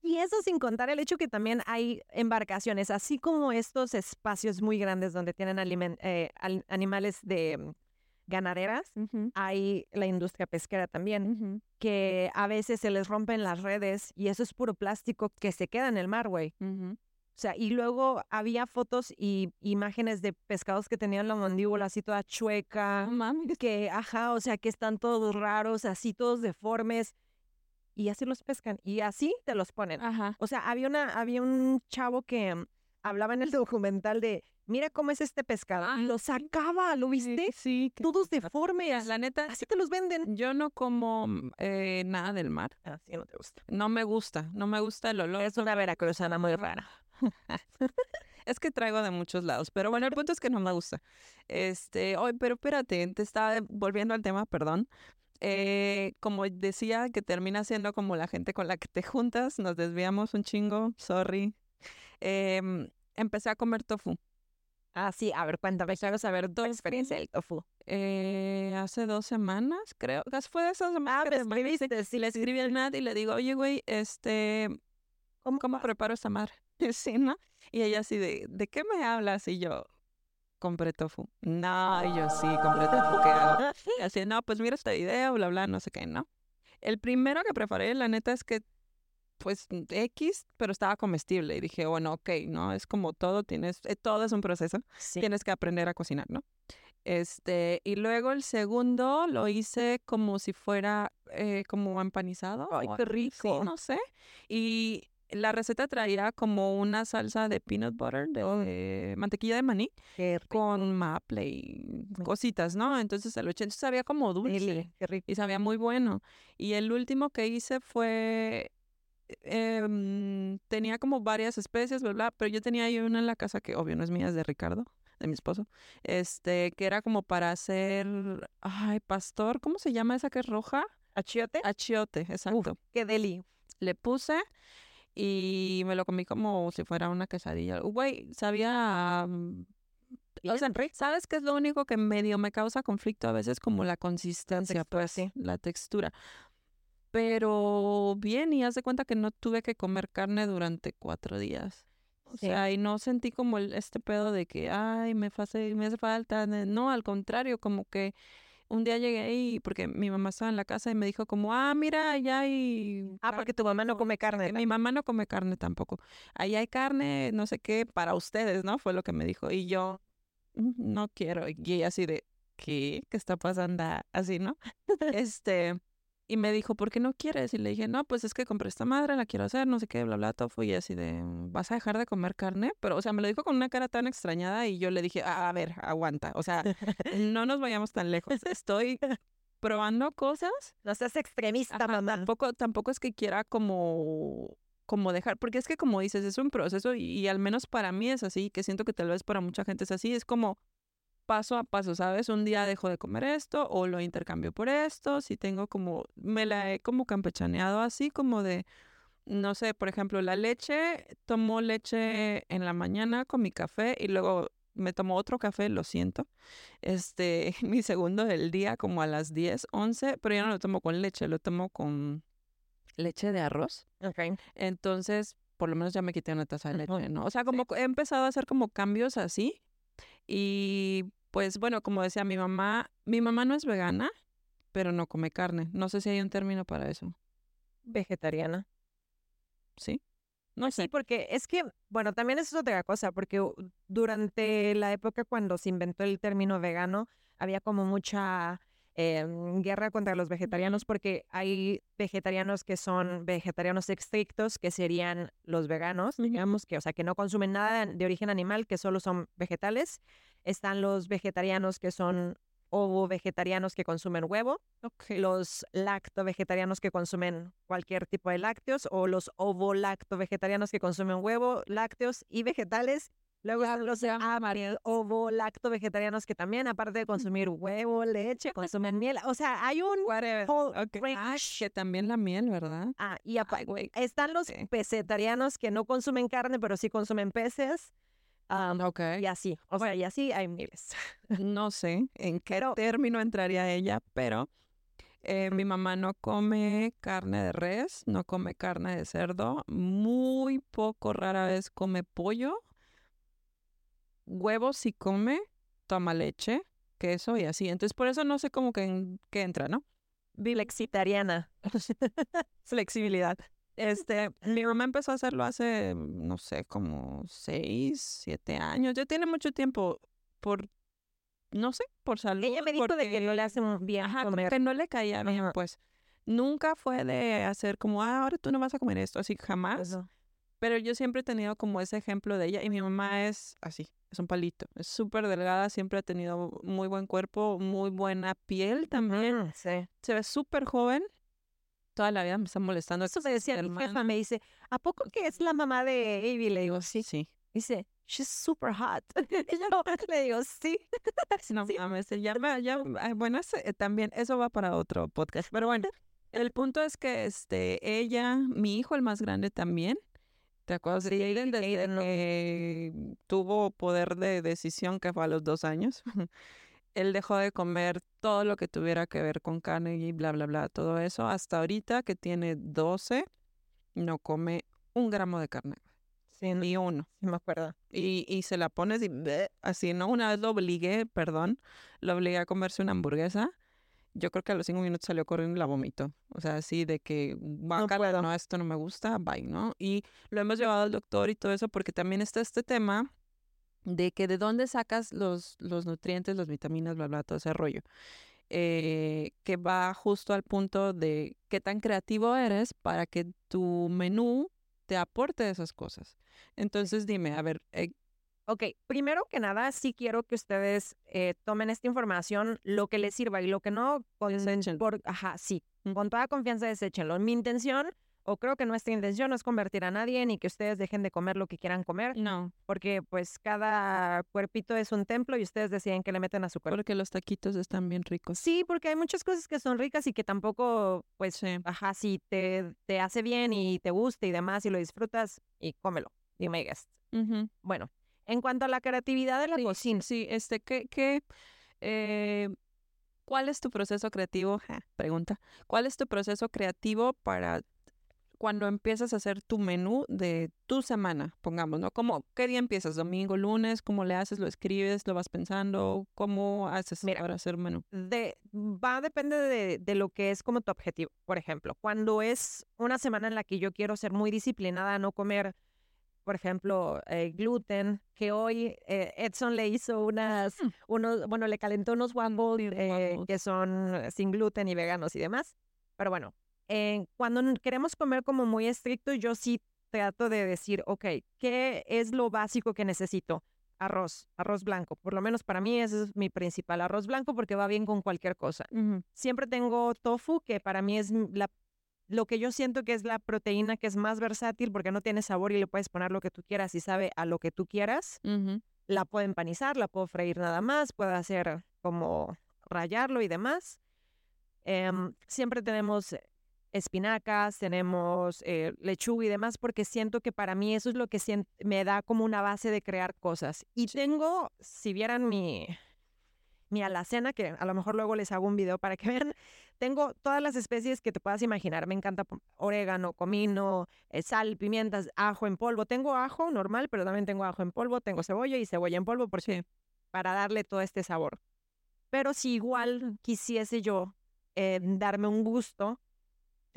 B: Y eso sin contar el hecho que también hay embarcaciones, así como estos espacios muy grandes donde tienen eh, animales de ganaderas, hay la industria pesquera también, que a veces se les rompen las redes y eso es puro plástico que se queda en el mar, güey. O sea, y luego había fotos y imágenes de pescados que tenían la mandíbula así toda chueca. Que, ajá, o sea, que están todos raros, así todos deformes. Y así los pescan. Y así te los ponen.
A: Ajá.
B: O sea, había, una, había un chavo que hablaba en el documental de mira cómo es este pescado. Ah, lo sacaba, ¿lo viste?
A: Sí.
B: Todos deformes.
A: La neta.
B: Así te los venden.
A: Yo no como mm, eh, nada del mar.
B: Así ah, no te gusta.
A: No me gusta, no me gusta el olor.
B: Es una veracruzana muy rara.
A: es que traigo de muchos lados, pero bueno, el punto es que no me gusta. Este, hoy, pero espérate, te estaba volviendo al tema, perdón. Eh, como decía, que termina siendo como la gente con la que te juntas, nos desviamos un chingo, sorry. Em, empecé a comer tofu.
B: Ah, sí, a ver, cuéntame, quiero saber tu experiencia del tofu.
A: Eh, hace dos semanas, creo. Fue de esas semanas
B: ah, que me escribiste.
A: Sí, le escribí al Nat y le digo, oye, güey, este, ¿cómo, cómo preparo esta madre? sí, ¿no? Y ella así de, ¿de qué me hablas? Y yo, compré tofu. No, y yo sí, compré tofu, ¿qué hago? Y así, no, pues mira este video, bla, bla, no sé qué, ¿no? El primero que preparé, la neta, es que pues X, pero estaba comestible. Y dije, bueno, ok, ¿no? Es como todo, tienes, eh, todo es un proceso. Tienes que aprender a cocinar, ¿no? Este, y luego el segundo lo hice como si fuera eh, como empanizado.
B: Ay, qué rico.
A: no sé. Y la receta traía como una salsa de peanut butter, de, mantequilla de maní, con maple y cositas, ¿no? Entonces el 80 sabía como dulce.
B: Qué rico.
A: Y sabía muy bueno. Y el último que hice fue Em, tenía como varias especies, bla, bla, pero yo tenía ahí una en la casa que obvio no es mía, es de Ricardo, de mi esposo, este, que era como para hacer, ay, pastor, ¿cómo se llama esa que es roja?
B: Achiote.
A: Achiote, exacto.
B: qué deli.
A: Le puse y me lo comí como si fuera una quesadilla. Güey, sabía... Mm, ¿sabes qué es lo único que medio me causa conflicto a veces? Como la consistencia, pues, sí. la textura. Pero bien, y haz de cuenta que no tuve que comer carne durante cuatro días. O sea, y no sentí como el, este pedo de que, ay, me, hace, me hace falta. No, al contrario, como que un día llegué ahí, porque mi mamá estaba en la casa y me dijo como, ah, mira, ya hay...
B: Ah, porque tu mamá no come carne.
A: Mi mamá no come carne tampoco. Ahí hay carne, no sé qué, para ustedes, ¿no? Fue lo que me dijo. Y yo, mm, no quiero. Y así de, ¿qué? ¿Qué está pasando? Así, ¿no? este... Y me dijo, ¿por qué no quieres? Y le dije, no, pues es que compré esta madre, la quiero hacer, no sé qué, bla, bla, tofu. Y así de, ¿vas a dejar de comer carne? Pero, o sea, me lo dijo con una cara tan extrañada y yo le dije, a ver, aguanta. O sea, no nos vayamos tan lejos. Estoy probando cosas.
B: No seas extremista, mamá.
A: Tampoco, tampoco es que quiera como como dejar, porque es que como dices, es un proceso y, y, al menos para mí es así, que siento que tal vez para mucha gente es así, es como paso a paso, ¿sabes? Un día dejo de comer esto o lo intercambio por esto, si tengo como, me la he como campechaneado así como de, no sé, por ejemplo, la leche, tomo leche en la mañana con mi café y luego me tomo otro café, lo siento, este, mi segundo del día como a las 10, 11, pero ya no lo tomo con leche, lo tomo con leche de arroz.
B: Ok.
A: Entonces, por lo menos ya me quité una taza de leche, ¿no? O sea, como he empezado a hacer como cambios así y pues bueno, como decía mi mamá, mi mamá no es vegana, pero no come carne. No sé si hay un término para eso.
B: Vegetariana.
A: ¿Sí?
B: No sé. Sí, porque es que, bueno, también es otra cosa, porque durante la época cuando se inventó el término vegano, había como mucha em, guerra contra los vegetarianos, porque hay vegetarianos que son vegetarianos estrictos, que serían los veganos, digamos, que, o sea, que no consumen nada de origen animal, que solo son vegetales. Están los vegetarianos que son ovo vegetarianos que consumen huevo, los lacto vegetarianos que consumen cualquier tipo de lácteos o los ovo lacto vegetarianos que consumen huevo, lácteos y vegetales. Luego están los ovo lacto vegetarianos que también, aparte de consumir huevo, leche, consumen miel. O sea, hay un
A: que también la miel, ¿verdad?
B: Ah, y están los pesetarianos que no consumen carne, pero sí consumen peces.
A: Um, ok.
B: Y así, o sea, y así hay miles.
A: No sé en qué término entraría ella, pero eh, mi mamá no come carne de res, no come carne de cerdo, muy poco, rara vez come pollo. Huevos sí come, toma leche, queso y así. Entonces, por eso no sé cómo que, que entra, ¿no?
B: Flexitariana.
A: Flexibilidad. Este, mi mamá empezó a hacerlo hace, no sé, como seis, siete años. Ya tiene mucho tiempo por, no sé, por salud.
B: Ella me dijo de que no le hace bien
A: Ajá, que no le caía bien, pues. Nunca fue de hacer como, ah, ahora tú no vas a comer esto, así jamás. Pero yo siempre he tenido como ese ejemplo de ella y mi mamá es así, es un palito, es súper delgada, siempre ha tenido muy buen cuerpo, muy buena piel también.
B: sí.
A: Se ve súper joven toda la vida me están molestando.
B: Eso me decía mi jefa, me dice, ¿a poco que es la mamá de Avi? Le digo, sí.
A: Sí.
B: Dice, she's super hot. y yo le digo, sí.
A: no mames, ya, ya, bueno, también, eso va para otro podcast. Pero bueno, el punto es que este, ella, mi hijo, el más grande también, ¿te acuerdas de Aiden? Desde que tuvo poder de decisión, que fue a los dos años. Él dejó de comer todo lo que tuviera que ver con carne y bla, bla, bla, todo eso. Hasta ahorita que tiene 12, no come un gramo de carne.
B: Sí,
A: ni uno.
B: Sí, me acuerdo.
A: Y, y se la pones y así, ¿no? Una vez lo obligué, perdón, lo obligué a comerse una hamburguesa. yo creo que a los cinco minutos salió corriendo y la vomitó. O sea, así de que, no, no, esto no me gusta, bye, ¿no? Y lo hemos llevado al doctor y todo eso porque también está este tema de que de dónde sacas los, los nutrientes, las vitaminas, bla, bla, todo ese rollo. Eh, que va justo al punto de qué tan creativo eres para que tu menú te aporte esas cosas. Entonces dime, a ver, eh,
B: Ok, primero que nada, sí quiero que ustedes eh, tomen esta información, lo que les sirva y lo que no, con, por, ajá, sí, con toda confianza deséchenlo. Mi intención, o creo que nuestra intención, no es convertir a nadie ni que ustedes dejen de comer lo que quieran comer.
A: No.
B: Porque pues cada cuerpito es un templo y ustedes deciden que le meten a su cuerpo.
A: Porque los taquitos están bien ricos.
B: Sí, porque hay muchas cosas que son ricas y que tampoco, pues, ajá, si te, te hace bien y te gusta y demás y lo disfrutas, y cómelo. Y me guest. Bueno, en cuanto a la creatividad de la cocina.
A: Sí, este, ¿qué, qué, eh, ¿cuál es tu proceso creativo? pregunta. ¿Cuál es tu proceso creativo para cuando empiezas a hacer tu menú de tu semana, pongamos, ¿no? ¿Cómo, ¿Qué día empiezas? ¿Domingo, lunes? ¿Cómo le haces? ¿Lo escribes? ¿Lo vas pensando? ¿Cómo haces para hacer un menú?
B: De, va a depender de, de, lo que es como tu objetivo. Por ejemplo, cuando es una semana en la que yo quiero ser muy disciplinada, no comer por ejemplo, eh, gluten, que hoy eh, Edson le hizo unas, mm. unos, bueno, le calentó unos waffles eh, que son sin gluten y veganos y demás. Pero bueno, cuando queremos comer como muy estricto, yo sí trato de decir, ok, ¿qué es lo básico que necesito? Arroz, arroz blanco. Por lo menos para mí ese es mi principal arroz blanco porque va bien con cualquier cosa. Siempre tengo tofu, que para mí es la lo que yo siento que es la proteína que es más versátil porque no tiene sabor y le puedes poner lo que tú quieras y sabe a lo que tú quieras. La puedo empanizar, la puedo freír nada más, puedo hacer como rayarlo y demás. Em, siempre tenemos espinacas, tenemos eh, lechuga y demás, porque siento que para mí eso es lo que me da como una base de crear cosas. Y tengo, si vieran mi, mi alacena, que a lo mejor luego les hago un video para que vean, tengo todas las especies que te puedas imaginar. Me encanta orégano, comino, eh, sal, pimientas, ajo en polvo. Tengo ajo normal, pero también tengo ajo en polvo, tengo cebolla y cebolla en polvo porque para darle todo este sabor. Pero si igual quisiese yo eh, darme un gusto,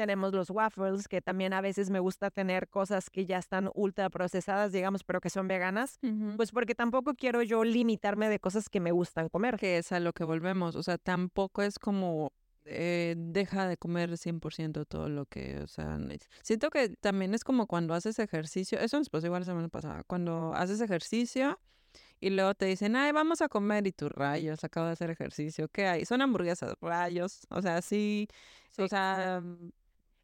B: tenemos los waffles, que también a veces me gusta tener cosas que ya están ultra procesadas, digamos, pero que son veganas, pues porque tampoco quiero yo limitarme de cosas que me gustan comer.
A: Que es a lo que volvemos, o sea, tampoco es como eh, deja de comer 100% todo lo que, o sea, siento que también es como cuando haces ejercicio, eso nos pasó igual la semana pasada, cuando haces ejercicio y luego te dicen, ay, vamos a comer y tú rayos, acabo de hacer ejercicio, ¿qué hay? Son hamburguesas, rayos, o sea, sí, o sea,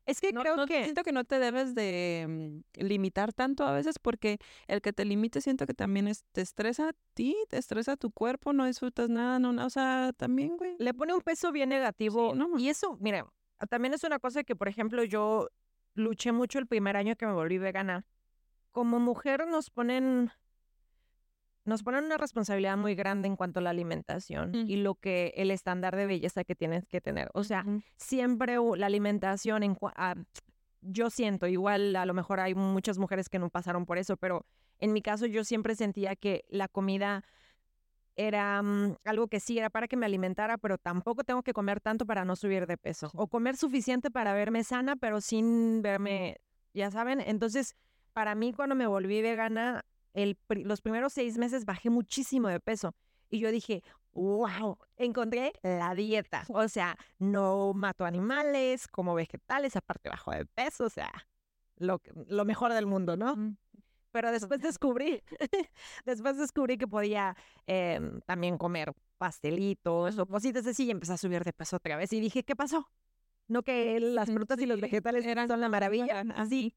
B: es que creo que...
A: Siento que no te debes de mm, limitar tanto a veces porque el que te limite siento que también es, te estresa a ti, te estresa a tu cuerpo, no disfrutas nada, no, o sea, también, güey.
B: Le pone un peso bien negativo. y eso, mire, también es una cosa que, por ejemplo, yo luché mucho el primer año que me volví vegana. Como mujer nos ponen nos ponen una responsabilidad muy grande en cuanto a la alimentación y lo que el estándar de belleza que tienes que tener. O sea, siempre la alimentación en ah, yo siento, igual a lo mejor hay muchas mujeres que no pasaron por eso, pero en mi caso yo siempre sentía que la comida era mm, algo que sí era para que me alimentara, pero tampoco tengo que comer tanto para no subir de peso. O comer suficiente para verme sana, pero sin verme, ya saben. Entonces, para mí cuando me volví vegana, los primeros seis meses bajé muchísimo de peso. Y yo dije, wow, encontré la dieta. O sea, no mato animales, como vegetales, aparte bajo de peso, o sea, lo, lo mejor del mundo, ¿no? Pero después descubrí, después descubrí que podía em, también comer pastelitos o cositas así y empecé a subir de peso otra vez. Y dije, ¿qué pasó? No que las frutas y los vegetales eran, son la maravilla. Así.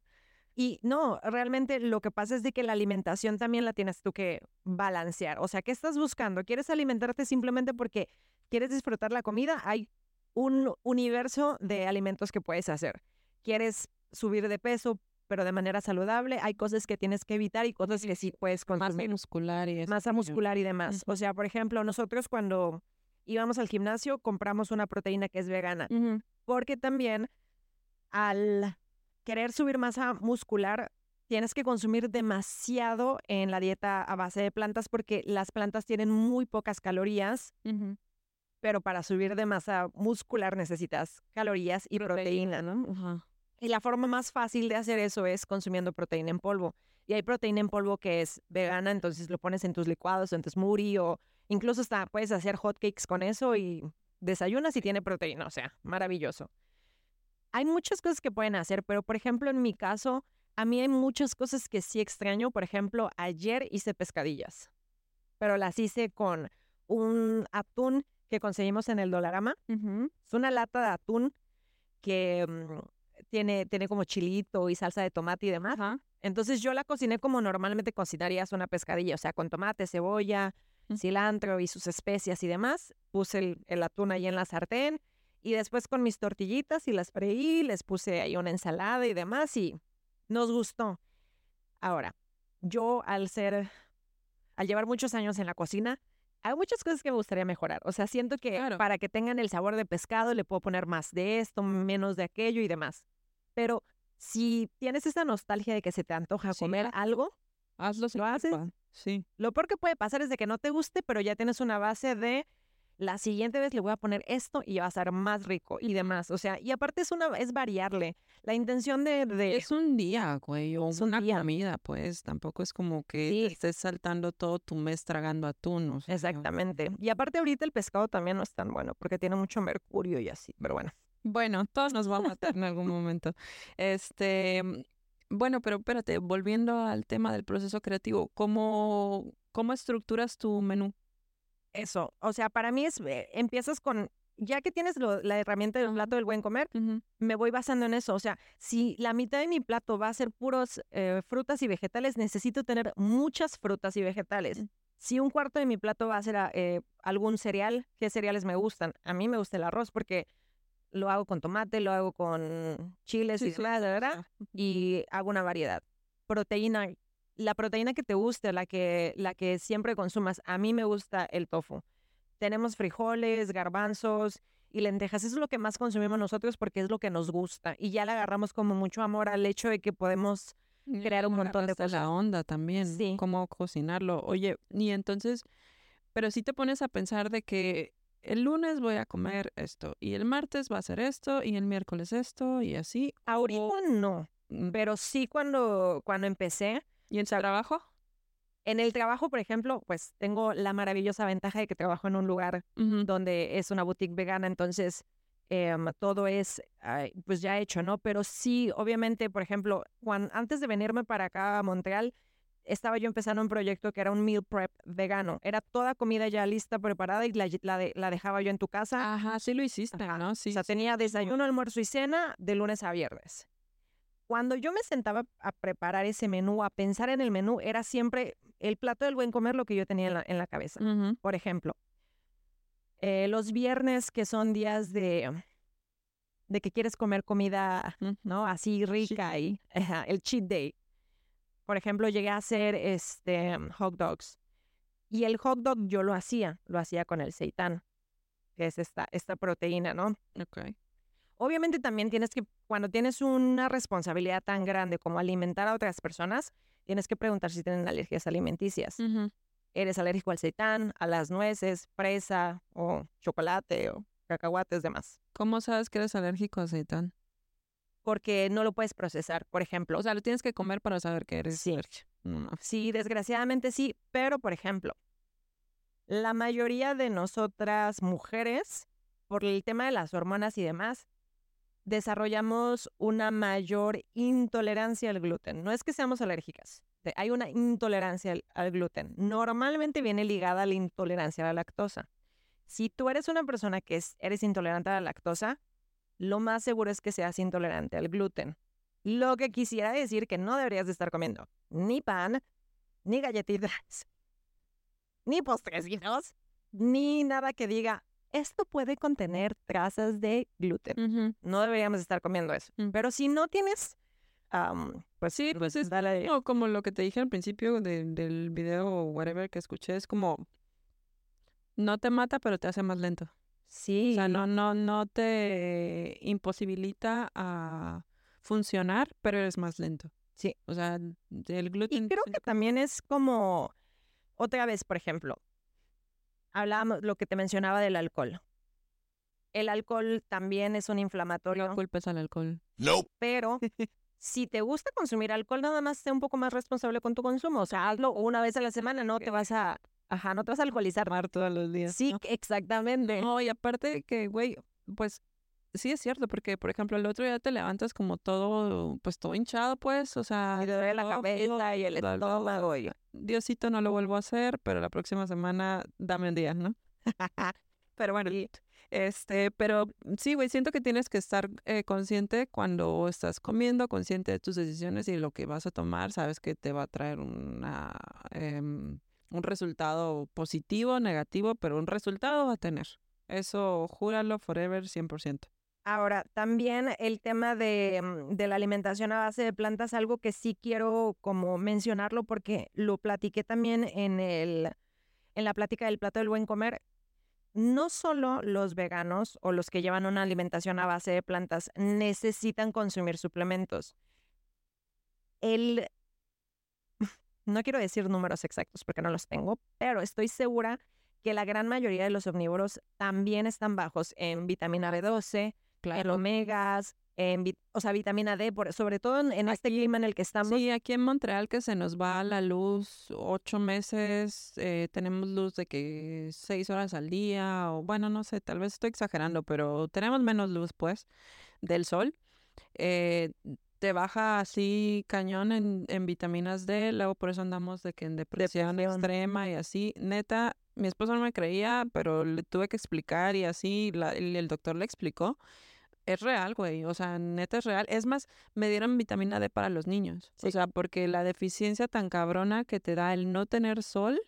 B: Y no, realmente lo que pasa es de que la alimentación también la tienes tú que balancear. O sea, ¿qué estás buscando? ¿Quieres alimentarte simplemente porque quieres disfrutar la comida? Hay un universo de alimentos que puedes hacer. ¿Quieres subir de peso, pero de manera saludable? Hay cosas que tienes que evitar y cosas que sí puedes consumir.
A: Masa muscular y
B: Masa muscular y demás. O sea, por ejemplo, nosotros cuando íbamos al gimnasio compramos una proteína que es vegana. Porque también al querer subir masa muscular, tienes que consumir demasiado en la dieta a base de plantas porque las plantas tienen muy pocas calorías pero para subir de masa muscular necesitas calorías y proteína, ¿no? Y la forma más fácil de hacer eso es consumiendo proteína en polvo. Y hay proteína en polvo que es vegana, entonces lo pones en tus licuados, en tu smoothie o incluso hasta puedes hacer hotcakes con eso y desayunas y tiene proteína, o sea, maravilloso. Hay muchas cosas que pueden hacer, pero por ejemplo en mi caso, a mí hay muchas cosas que sí extraño. Por ejemplo, ayer hice pescadillas, pero las hice con un atún que conseguimos en el Dolarama. Es una lata de atún que mm, tiene, tiene como chilito y salsa de tomate y demás. Entonces yo la cociné como normalmente cocinarías una pescadilla, o sea, con tomate, cebolla, cilantro y sus especias y demás. Puse el, el atún ahí en la sartén y después con mis tortillitas y las freí, les puse ahí una ensalada y demás y nos gustó. Ahora, yo al ser, al llevar muchos años en la cocina, hay muchas cosas que me gustaría mejorar. O sea, siento que
A: Claro.
B: para que tengan el sabor de pescado le puedo poner más de esto, menos de aquello y demás. Pero si tienes esa nostalgia de que se te antoja
A: Sí,
B: comer algo,
A: Hazlo
B: ¿Lo haces?
A: Sí.
B: lo peor que puede pasar es de que no te guste, pero ya tienes una base de la siguiente vez le voy a poner esto y va a ser más rico y demás. O sea, y aparte es una es variarle. La intención de, de
A: Es un día, güey, o
B: Es un
A: una
B: día.
A: comida, pues. Tampoco es como que
B: Sí.
A: te estés saltando todo tu mes tragando atún. o sea,
B: Exactamente. Y aparte ahorita el pescado también no es tan bueno porque tiene mucho mercurio y así, pero bueno.
A: Bueno, todos nos va a matar en algún momento. Este, mm, bueno, pero espérate, volviendo al tema del proceso creativo, ¿cómo, cómo estructuras tu menú?
B: Eso, o sea, para mí es, eh, empiezas con, ya que tienes lo- la herramienta del plato del buen comer, me voy basando en eso. O sea, si la mitad de mi plato va a ser puros eh, frutas y vegetales, necesito tener muchas frutas y vegetales.
A: Mm.
B: Si un cuarto de mi plato va a ser ah, eh, algún cereal, ¿qué cereales me gustan? A mí me gusta el arroz porque lo hago con tomate, lo hago con chiles y
A: Sí,
B: demás, ¿verdad? y hago una variedad. Proteína, la proteína que te guste, la que, la que siempre consumas. A mí me gusta el tofu. Tenemos frijoles, garbanzos y lentejas. Eso es lo que más consumimos nosotros porque es lo que nos gusta. Y ya le agarramos como mucho amor al hecho de que podemos crear un montón de
A: agarraste la
B: cosas.
A: onda también,
B: Sí.
A: cómo cocinarlo. Oye, y entonces, pero si te pones a pensar de que el lunes voy a comer esto, y el martes va a ser esto, y el miércoles esto, y así.
B: Ahorita no,
A: Mm,
B: pero sí cuando, cuando empecé.
A: ¿Y en tu trabajo?
B: En el trabajo, por ejemplo, pues tengo la maravillosa ventaja de que trabajo en un lugar donde es una boutique vegana, entonces em, todo es pues ya hecho, ¿no? Pero sí, obviamente, por ejemplo, cuan- antes de venirme para acá a Montreal, estaba yo empezando un proyecto que era un meal prep vegano. Era toda comida ya lista, preparada y la, la de- la dejaba yo en tu casa.
A: Ajá, sí lo hiciste,
B: Ajá.
A: ¿no? Sí.
B: o sea,
A: sí.
B: tenía desayuno, almuerzo y cena de lunes a viernes. Cuando yo me sentaba a preparar ese menú, a pensar en el menú, era siempre el plato del buen comer lo que yo tenía en la, en la cabeza. Por ejemplo, eh, los viernes que son días de, de que quieres comer comida. ¿no? Así rica y el cheat day. Por ejemplo, llegué a hacer este hot dogs. Y el hot dog yo lo hacía, lo hacía con el seitán, que es esta, esta proteína, ¿no?
A: Ok.
B: Obviamente también tienes que, cuando tienes una responsabilidad tan grande como alimentar a otras personas, tienes que preguntar si tienen alergias alimenticias. ¿Eres alérgico al seitán, a las nueces, fresa o chocolate o cacahuates, demás?
A: ¿Cómo sabes que eres alérgico a aceitán?
B: Porque no lo puedes procesar, por ejemplo.
A: O sea, lo tienes que comer para saber que eres
B: Sí.
A: alérgico. No.
B: Sí, desgraciadamente sí, pero por ejemplo, la mayoría de nosotras mujeres, por el tema de las hormonas y demás, desarrollamos una mayor intolerancia al gluten. No es que seamos alérgicas, hay una intolerancia al, al gluten. Normalmente viene ligada a la intolerancia a la lactosa. Si tú eres una persona que es- eres intolerante a la lactosa, lo más seguro es que seas intolerante al gluten. Lo que quisiera decir que no deberías de estar comiendo ni pan, ni galletitas, ni postrecitos, ni nada que diga, esto puede contener trazas de gluten. No deberíamos estar comiendo eso.
A: Mm.
B: Pero si no tienes, am, pues
A: Sí, pues es
B: dale.
A: No, como lo que te dije al principio de- del video o whatever que escuché, es como no te mata, pero te hace más lento.
B: Sí,
A: O sea, no, no, no te imposibilita a funcionar, pero eres más lento.
B: Sí.
A: O sea, el gluten.
B: Y creo que también es como, otra vez, por ejemplo, hablábamos lo que te mencionaba del alcohol. El alcohol también es un inflamatorio.
A: No culpes al alcohol.
C: Nope.
B: Pero si te gusta consumir alcohol, nada más sé un poco más responsable con tu consumo. O sea, hazlo una vez a la semana, no te vas a, ajá, no te vas a alcoholizar.
A: Tomar todos los días.
B: Sí, exactamente.
A: No, y aparte que, güey, pues sí es cierto, porque por ejemplo el otro día te levantas como todo, pues todo hinchado, pues, o sea,
B: Y te duele la cabeza y el estómago. y-
A: Diosito no lo vuelvo a hacer, pero la próxima semana dame un día, ¿no? pero bueno, este, pero sí, güey, siento que tienes que estar eh, consciente cuando estás comiendo, consciente de tus decisiones y lo que vas a tomar, sabes que te va a traer una, em, un resultado positivo, negativo, pero un resultado va a tener. Eso, júralo forever, 100%.
B: Ahora, también el tema de, mm, de la alimentación a base de plantas, algo que sí quiero como mencionarlo porque lo platiqué también en, el, en la plática del plato del buen comer. No solo los veganos o los que llevan una alimentación a base de plantas necesitan consumir suplementos. El, no quiero decir números exactos porque no los tengo, pero estoy segura que la gran mayoría de los omnívoros también están bajos en vitamina B12, en omegas, en, o sea, vitamina D, por- sobre todo en, en este clima en el que estamos.
A: Sí, aquí en Montreal que se nos va la luz ocho meses, eh, tenemos luz de que seis horas al día, o bueno, no sé, tal vez estoy exagerando, pero tenemos menos luz, pues, del sol. Eh, te baja así cañón en, en vitaminas D, luego por eso andamos de que en depresión
B: Depresión.
A: extrema y así. Neta, mi esposo no me creía, pero le tuve que explicar y así la- el, el doctor le explicó. Es real, güey, o sea, neta es real. Es más, me dieron vitamina D para los niños. O sea, porque la deficiencia tan cabrona que te da el no tener sol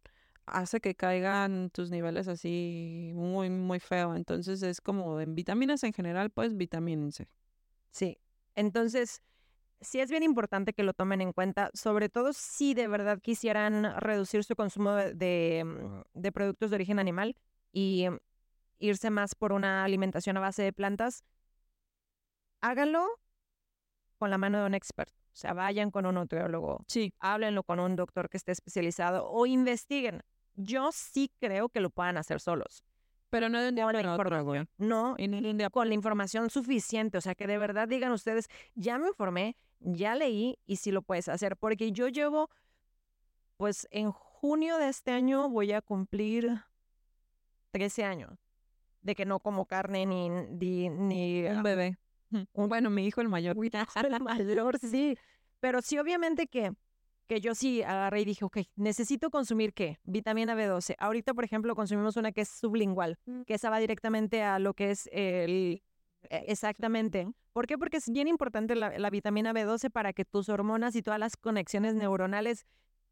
A: hace que caigan tus niveles así muy, muy feo. Entonces es como en vitaminas en general, pues vitamínense.
B: Sí. Entonces, sí es bien importante que lo tomen en cuenta, sobre todo si de verdad quisieran reducir su consumo de, de, mm, productos de origen animal y mm, irse más por una alimentación a base de plantas. Háganlo con la mano de un experto. O sea, vayan con un nutriólogo,
A: Sí.
B: háblenlo con un doctor que esté especializado o investiguen. Yo sí creo que lo puedan hacer solos.
A: Pero no de un día para otro.
B: No,
A: Y no
B: con la información suficiente, o sea, que de verdad digan ustedes, ya me informé, ya leí y sí lo puedes hacer, porque yo llevo, pues en junio de este año voy a cumplir 13 años de que no como carne ni, ni, ni
A: un bebé. Bueno, mi hijo el mayor.
B: la mayor, sí. Pero sí, obviamente que, que yo sí agarré y dije, ok, necesito consumir qué? Vitamina B12. Ahorita, por ejemplo, consumimos una que es sublingual,
A: Mm.
B: que esa va directamente a lo que es el... e- Exactamente. ¿Por qué? Porque es bien importante la, la vitamina B12 para que tus hormonas y todas las conexiones neuronales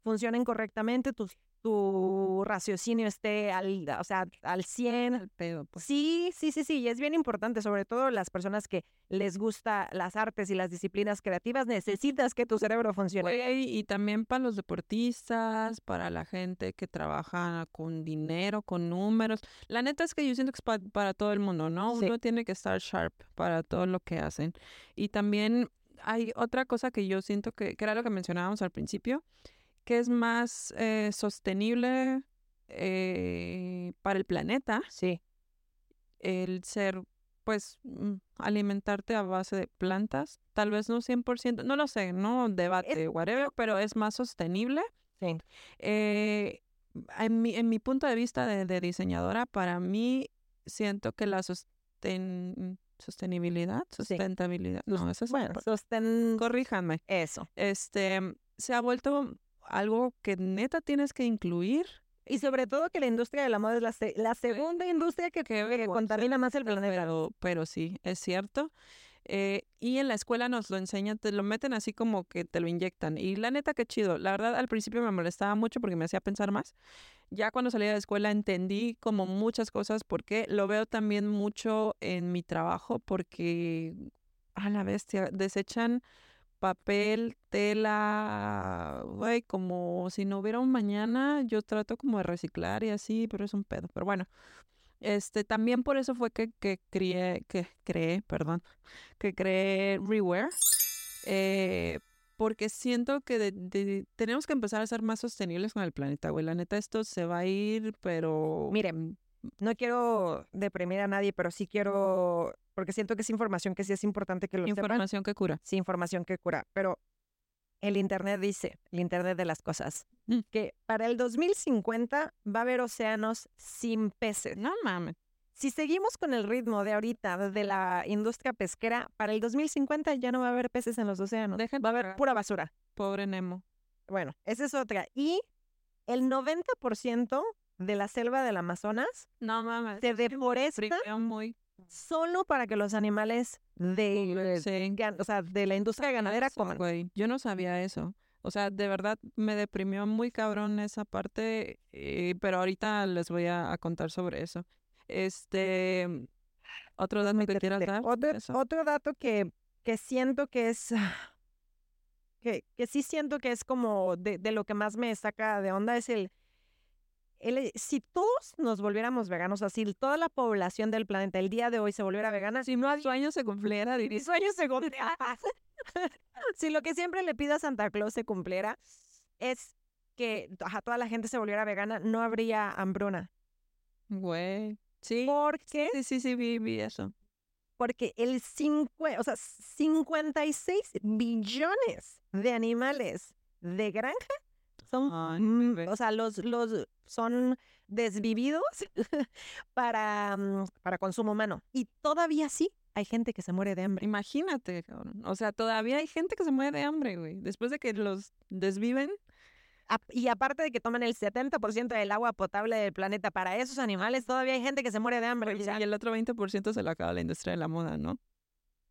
B: funcionen correctamente, tu, tu raciocinio esté al, o sea, al 100,
A: Al pedo, pues.
B: Sí, sí, sí, sí, y es bien importante, sobre todo las personas que les gusta las artes y las disciplinas creativas, necesitas que tu cerebro funcione.
A: Y también para los deportistas, para la gente que trabaja con dinero, con números. La neta es que yo siento que es pa- para todo el mundo, ¿no?
B: Sí.
A: Uno tiene que estar sharp para todo lo que hacen. Y también hay otra cosa que yo siento que, que era lo que mencionábamos al principio, que es más eh, sostenible eh, para el planeta.
B: Sí,
A: el ser, pues, mm, alimentarte a base de plantas, tal vez no 100%, no lo sé, no debate, whatever, pero es más sostenible.
B: sí,
A: Eh, en, mi, en mi punto de vista de, de diseñadora, para mí siento que la sosten- sostenibilidad, sustentabilidad, no, eso es,
B: bueno, sostén
A: corríjanme,
B: eso.
A: este, se ha vuelto algo que neta tienes que incluir
B: Y sobre todo que la industria de la moda es la, se- la segunda industria que, que
A: vergüenza.
B: contamina más el planeta.
A: pero, pero sí, es cierto. Eh, y en la escuela nos lo enseñan, te lo meten así como que te lo inyectan. Y la neta, qué chido. La verdad, al principio me molestaba mucho porque me hacía pensar más. Ya cuando salí de la escuela entendí como muchas cosas porque lo veo también mucho en mi trabajo porque a la bestia desechan papel, tela, güey, como si no hubiera un mañana. Yo trato como de reciclar y así, pero es un pedo. Pero bueno, este, también por eso fue que, que crié, que creé, perdón, que creé Rewear. eh, porque siento que de- de- tenemos que empezar a ser más sostenibles con el planeta, güey. La neta, esto se va a ir, pero...
B: Miren, no quiero deprimir a nadie, pero sí quiero, porque siento que es información que sí es importante que lo sepan.
A: Información que cura.
B: Sí, información que cura. Pero el Internet dice, el Internet de las cosas,
A: Mm.
B: que para el 2050 va a haber océanos sin peces.
A: No mames.
B: Si seguimos con el ritmo de ahorita de la industria pesquera, para el 2050 ya no va a haber peces en los océanos.
A: Dejen
B: va a haber pura basura.
A: Pobre Nemo.
B: Bueno, esa es otra. Y el 90% de la selva del Amazonas
A: No mames.
B: se deforesta
A: muy.
B: Solo para que los animales de,
A: Sí.
B: o sea, de la industria ganadera
A: Eso,
B: coman.
A: güey. Yo no sabía eso. O sea, de verdad me deprimió muy cabrón esa parte, eh, pero ahorita les voy a, a contar sobre eso. Este, otro dato que quieras dar.
B: Otro, dato que, que siento que es, que, que sí siento que es como de, de lo que más me saca de onda es el, el, si todos nos volviéramos veganos, así toda la población del planeta el día de hoy se volviera vegana,
A: Si no sueño se cumpliera, diría.
B: sueño se cumpliera. si lo que siempre le pido a Santa Claus se cumpliera, es que ajá, toda la gente se volviera vegana, no habría hambruna.
A: Güey. Sí.
B: ¿Por qué?
A: Sí, sí, sí, vi, vi eso.
B: Porque el cincu- o sea, 56 billones de animales de granja son,
A: Ay,
B: mm, o sea, los, los son desvividos para, mm, para consumo humano. Y todavía sí hay gente que se muere de hambre.
A: Imagínate, cabrón. O sea, todavía hay gente que se muere de hambre, güey. Después de que los desviven,
B: Ap- Y aparte de que toman el 70% del agua potable del planeta para esos animales, todavía hay gente que se muere de hambre.
A: Y el otro 20% se lo acaba la industria de la moda, ¿no?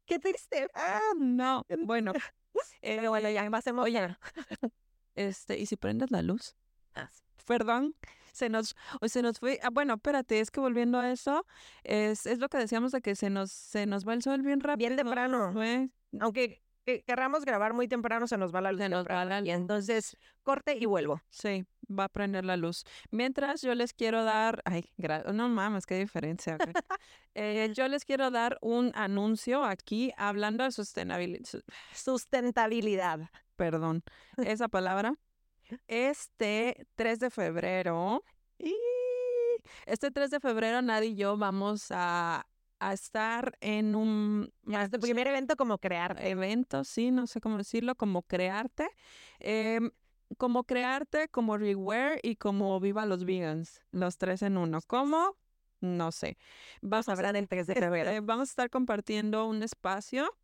B: qué triste.
A: Ah, no. Bueno.
B: Pero bueno, ya pasemos.
A: Oye, este, ¿y si prendes la luz?
B: Ah,
A: Perdón, se nos, se nos fue. Ah, bueno, espérate, es que volviendo a eso, es, es lo que decíamos de que se nos, se nos va el sol bien rápido.
B: Bien temprano. Aunque que- querramos grabar muy temprano, se nos va la luz.
A: Se nos va la
B: Y entonces, corte y vuelvo.
A: Sí, va a prender la luz. Mientras yo les quiero dar, ay, gra- no mames, qué diferencia. Eh, yo les quiero dar un anuncio aquí hablando de.
B: Sustentabilidad.
A: Perdón, esa palabra. Este 3 de febrero, y este 3 de febrero, Nadie y yo vamos a, a estar en un
B: Este primer evento como crear.
A: evento, sí, no sé cómo decirlo, como crearte, em, como crearte, como rewear y como viva los vegans, los tres en uno. ¿Cómo? No sé. Vamos a,
B: Sabrán el 3 de febrero.
A: eh, vamos a estar compartiendo un espacio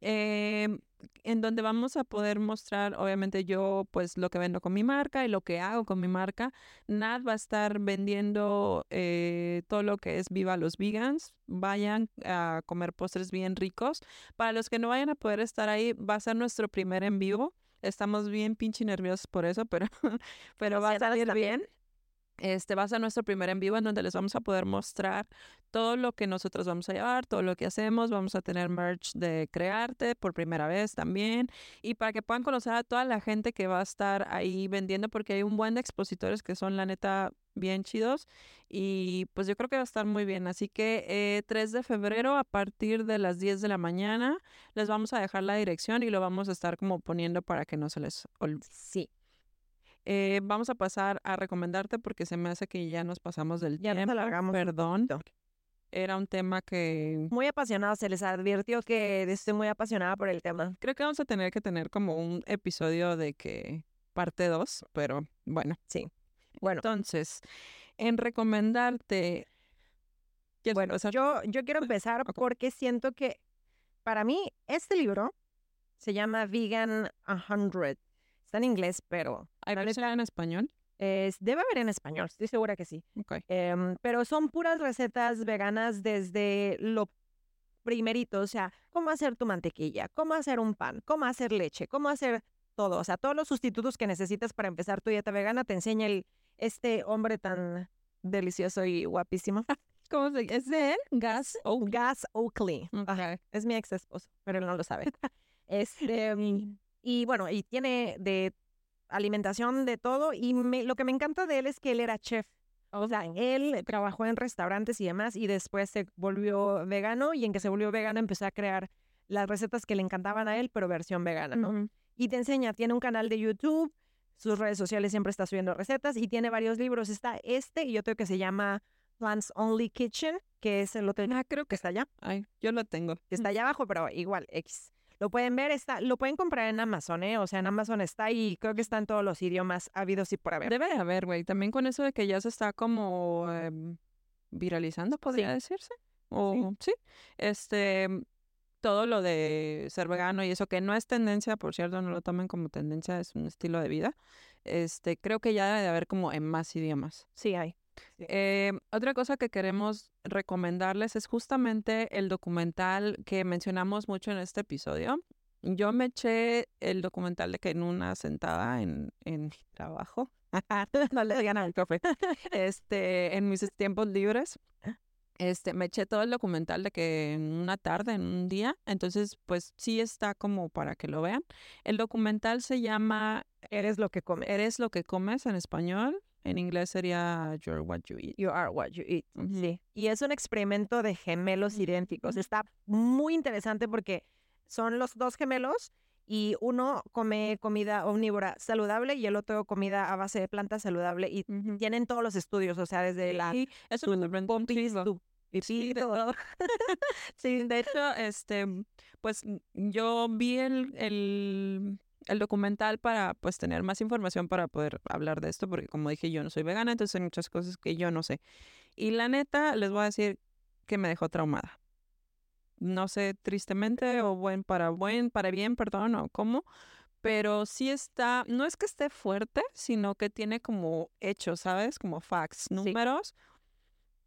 A: em, en donde vamos a poder mostrar, obviamente yo, pues lo que vendo con mi marca y lo que hago con mi marca. Nat va a estar vendiendo eh, todo lo que es Viva los Vegans. Vayan a comer postres bien ricos. Para los que no vayan a poder estar ahí, va a ser nuestro primer en vivo. Estamos bien pinche nerviosos por eso, pero, pero va a salir bien. Este va a ser nuestro primer en vivo en donde les vamos a poder mostrar todo lo que nosotros vamos a llevar, todo lo que hacemos. Vamos a tener merch de Crearte por primera vez también. Y para que puedan conocer a toda la gente que va a estar ahí vendiendo, porque hay un buen de expositores que son, la neta, bien chidos. Y pues yo creo que va a estar muy bien. Así que eh, 3 de febrero a partir de las 10 de la mañana les vamos a dejar la dirección y lo vamos a estar como poniendo para que no se les olvide.
B: Sí.
A: Eh, vamos a pasar a recomendarte porque se me hace que ya nos pasamos del
B: Ya
A: tiempo.
B: alargamos un
A: Perdón. Era un tema que
B: Muy apasionada, se les advirtió que estoy muy apasionada por el tema.
A: creo que vamos a tener que tener como un episodio de que parte 2, pero bueno.
B: Bueno,
A: Entonces, en recomendarte... ¿Quieres
B: bueno,
A: empezar?
B: yo, yo quiero empezar porque siento que para mí este libro se llama Vegan 100. Está en inglés, pero
A: ¿Hay versión en español?
B: es, debe haber en español, estoy segura que sí. Em, pero son puras recetas veganas desde lo primerito, o sea, cómo hacer tu mantequilla, cómo hacer un pan, cómo hacer leche, cómo hacer todo, o sea, todos los sustitutos que necesitas para empezar tu dieta vegana te enseña el, este hombre tan delicioso y guapísimo.
A: ¿Cómo se ¿Es de él? Gas. Oh,
B: Gas Oakley. Ajá, es mi ex esposo, pero él no lo sabe. Este, mm, y bueno, y tiene de alimentación de todo. Y me- lo que me encanta de él es que él era chef. O sea, él trabajó en restaurantes y demás y después se volvió vegano y en que se volvió vegano empezó a crear las recetas que le encantaban a él, pero versión vegana, ¿no? Y te enseña, tiene un canal de YouTube, sus redes sociales siempre está subiendo recetas y tiene varios libros. Está este y otro que se llama Plants Only Kitchen, que es el hotel
A: Ah, creo
B: que
A: que
B: está allá.
A: Ay, yo lo tengo.
B: que está allá abajo, pero igual, X. Lo pueden ver, está, lo pueden comprar en Amazon, ¿eh? O sea, en Amazon está y creo que está en todos los idiomas habidos y por haber.
A: Debe de haber, güey. También con eso de que ya se está como em, viralizando, podría decirse. O sí. Este, todo lo de ser vegano y eso que no es tendencia, por cierto, no lo tomen como tendencia, es un estilo de vida. Este, creo que ya debe de haber como en más idiomas.
B: Sí, hay.
A: Eh, otra cosa que queremos recomendarles es justamente el documental que mencionamos mucho en este episodio. Yo me eché el documental de que en una sentada en, en mi trabajo, no le digan al café, este, en mis tiempos libres, este, me eché todo el documental de que en una tarde, en un día, entonces pues sí está como para que lo vean. El documental se llama
B: Eres lo que comes.
A: Eres lo que comes en español. En inglés sería You're what you eat.
B: You are what you eat. Sí. Y es un experimento de gemelos idénticos. Está muy interesante porque son los dos gemelos y uno come comida omnívora saludable y el otro comida a base de plantas saludable y
A: Ujú.
B: tienen todos los estudios, o sea, desde la
A: Sí, eso me muchísimo. Sí, de, sí, de hecho, este, pues yo vi el, el, el documental para pues tener más información para poder hablar de esto, porque como dije, yo no soy vegana, entonces hay muchas cosas que yo no sé. Y la neta, les voy a decir que me dejó traumada. No sé, tristemente o buen para buen, para bien, perdón, o cómo, pero sí está, no es que esté fuerte, sino que tiene como hechos, ¿sabes? Como facts, números.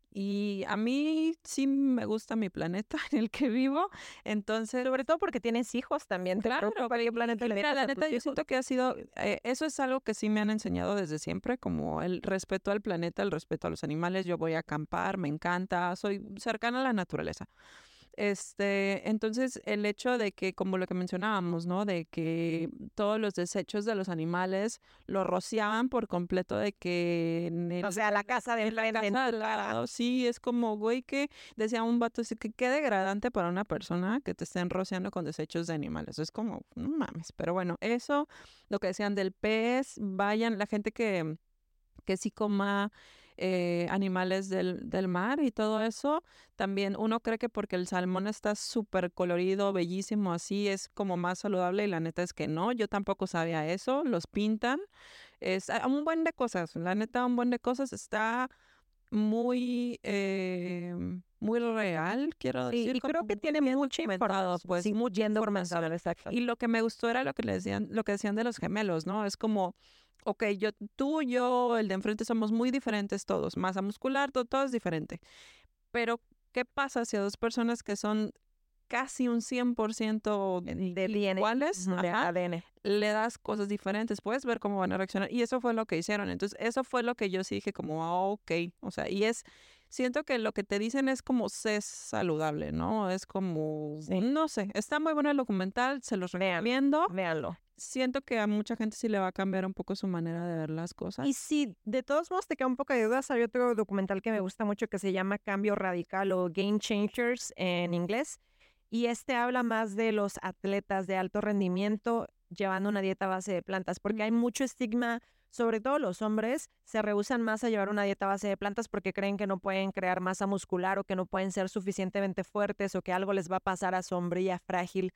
A: Y a mí sí me gusta mi planeta en el que vivo, entonces
B: Sobre todo porque tienes hijos también. te
A: Claro,
B: preocupa qué planeta le
A: Mira, la neta, yo siento que ha sido, eh, eso es algo que sí me han enseñado desde siempre, como el respeto al planeta, el respeto a los animales. Yo voy a acampar, me encanta, soy cercana a la naturaleza. Este, entonces, el hecho de que, como lo que mencionábamos, ¿no? De que todos los desechos de los animales lo rociaban por completo de que en el
B: O sea, la casa de
A: la
B: enfrente.
A: casa lado, sí, es como, güey, que decía un vato, así que qué degradante para una persona que te estén rociando con desechos de animales. Es como, no mames. Pero bueno, eso, lo que decían del pez, vayan, la gente que, que sí coma eh, animales del, del mar y todo eso, también uno cree que porque el salmón está súper colorido, bellísimo, así es como más saludable y la neta es que no, yo tampoco sabía eso, los pintan, es un buen de cosas, la neta un buen de cosas está muy, eh, muy real, quiero
B: Sí,
A: decir.
B: y creo que
A: muy
B: tiene
A: documentado,
B: información.
A: pues
B: sí,
A: mucha información.
B: información, exacto.
A: Y lo que me gustó era lo que le decían, lo que decían de los gemelos, ¿no? Es como, ok, yo, tú, yo, el de enfrente somos muy diferentes todos, masa muscular, todo, todo es diferente. Pero, ¿qué pasa si a dos personas que son casi un 100%
B: de DNA,
A: iguales,
B: de
A: ajá,
B: ADN.
A: le das cosas diferentes, puedes ver cómo van a reaccionar. Y eso fue lo que hicieron. Entonces, eso fue lo que yo sí dije como, ah, ok, o sea, y es, siento que lo que te dicen es como sé saludable, ¿no? Es como,
B: Sí.
A: no sé, está muy bueno el documental, se los recomiendo.
B: Véanlo.
A: Siento que a mucha gente sí le va a cambiar un poco su manera de ver las cosas.
B: Y si de todos modos te queda un poco de dudas, hay otro documental que me gusta mucho que se llama Cambio Radical o Game Changers en inglés. Y este habla más de los atletas de alto rendimiento llevando una dieta a base de plantas, porque hay mucho estigma, sobre todo los hombres, se rehusan más a llevar una dieta a base de plantas porque creen que no pueden crear masa muscular o que no pueden ser suficientemente fuertes o que algo les va a pasar a su hombría frágil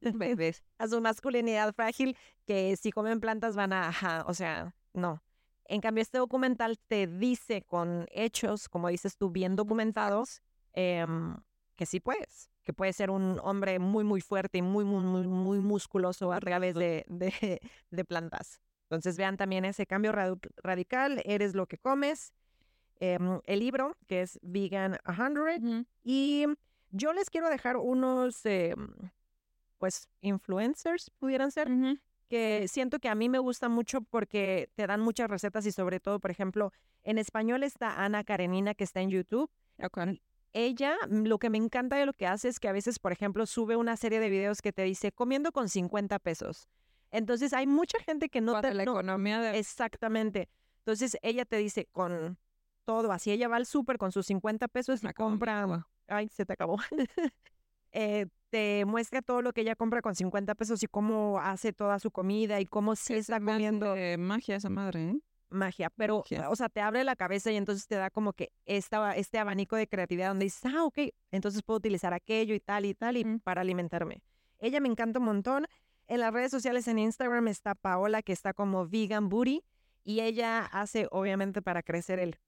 A: Bebés.
B: a su masculinidad frágil, que si comen plantas van a, ajá, o sea, no. En cambio, este documental te dice con hechos, como dices tú, bien documentados, em, que sí puedes, que puedes ser un hombre muy, muy fuerte y muy, muy, muy, muy musculoso a través de, de, de plantas. Entonces vean también ese cambio radical, eres lo que comes, em, el libro que es Vegan 100
A: Ujú.
B: y yo les quiero dejar unos, em, pues, influencers, pudieran ser, que siento que a mí me gusta mucho porque te dan muchas recetas y sobre todo, por ejemplo, en español está Ana Karenina que está en YouTube.
A: Ok.
B: Ella, mm, lo que me encanta de lo que hace es que a veces, por ejemplo, sube una serie de videos que te dice comiendo con 50 pesos. Entonces hay mucha gente que no
A: Para
B: te...
A: la
B: no-
A: economía de...
B: Exactamente. Entonces ella te dice con todo, así ella va al súper con sus 50 pesos y compra. Ay, se te acabó. Eh, te muestra todo lo que ella compra con 50 pesos y cómo hace toda su comida y cómo sí está comiendo.
A: magia esa madre, ¿eh?
B: magia, pero, o sea, te abre la cabeza y entonces te da como que esta, este abanico de creatividad donde dices, ah, ok, entonces puedo utilizar aquello y tal y tal y para alimentarme. Ella me encanta un montón. En las redes sociales, en Instagram, está Paola, que está como Vegan Booty, y ella hace, obviamente, para crecer el,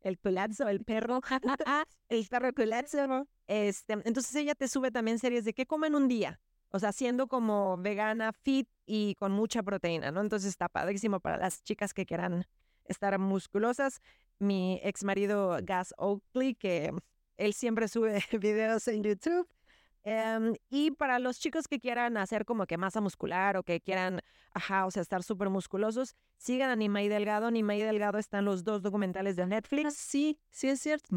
B: el pelazo, el perro, el perro pelazo. Este, entonces ella te sube también series de qué comen un día. O sea, siendo como vegana, fit y con mucha proteína, ¿no? Entonces está padrísimo para las chicas que quieran estar musculosas. Mi ex marido Gas Oakley, que él siempre sube videos en YouTube, Em, y para los chicos que quieran hacer como que masa muscular o que quieran, ajá, o sea, estar súper musculosos, sigan a Nimai Delgado. Nimai Delgado están los dos documentales de Netflix.
A: Sí, sí es cierto.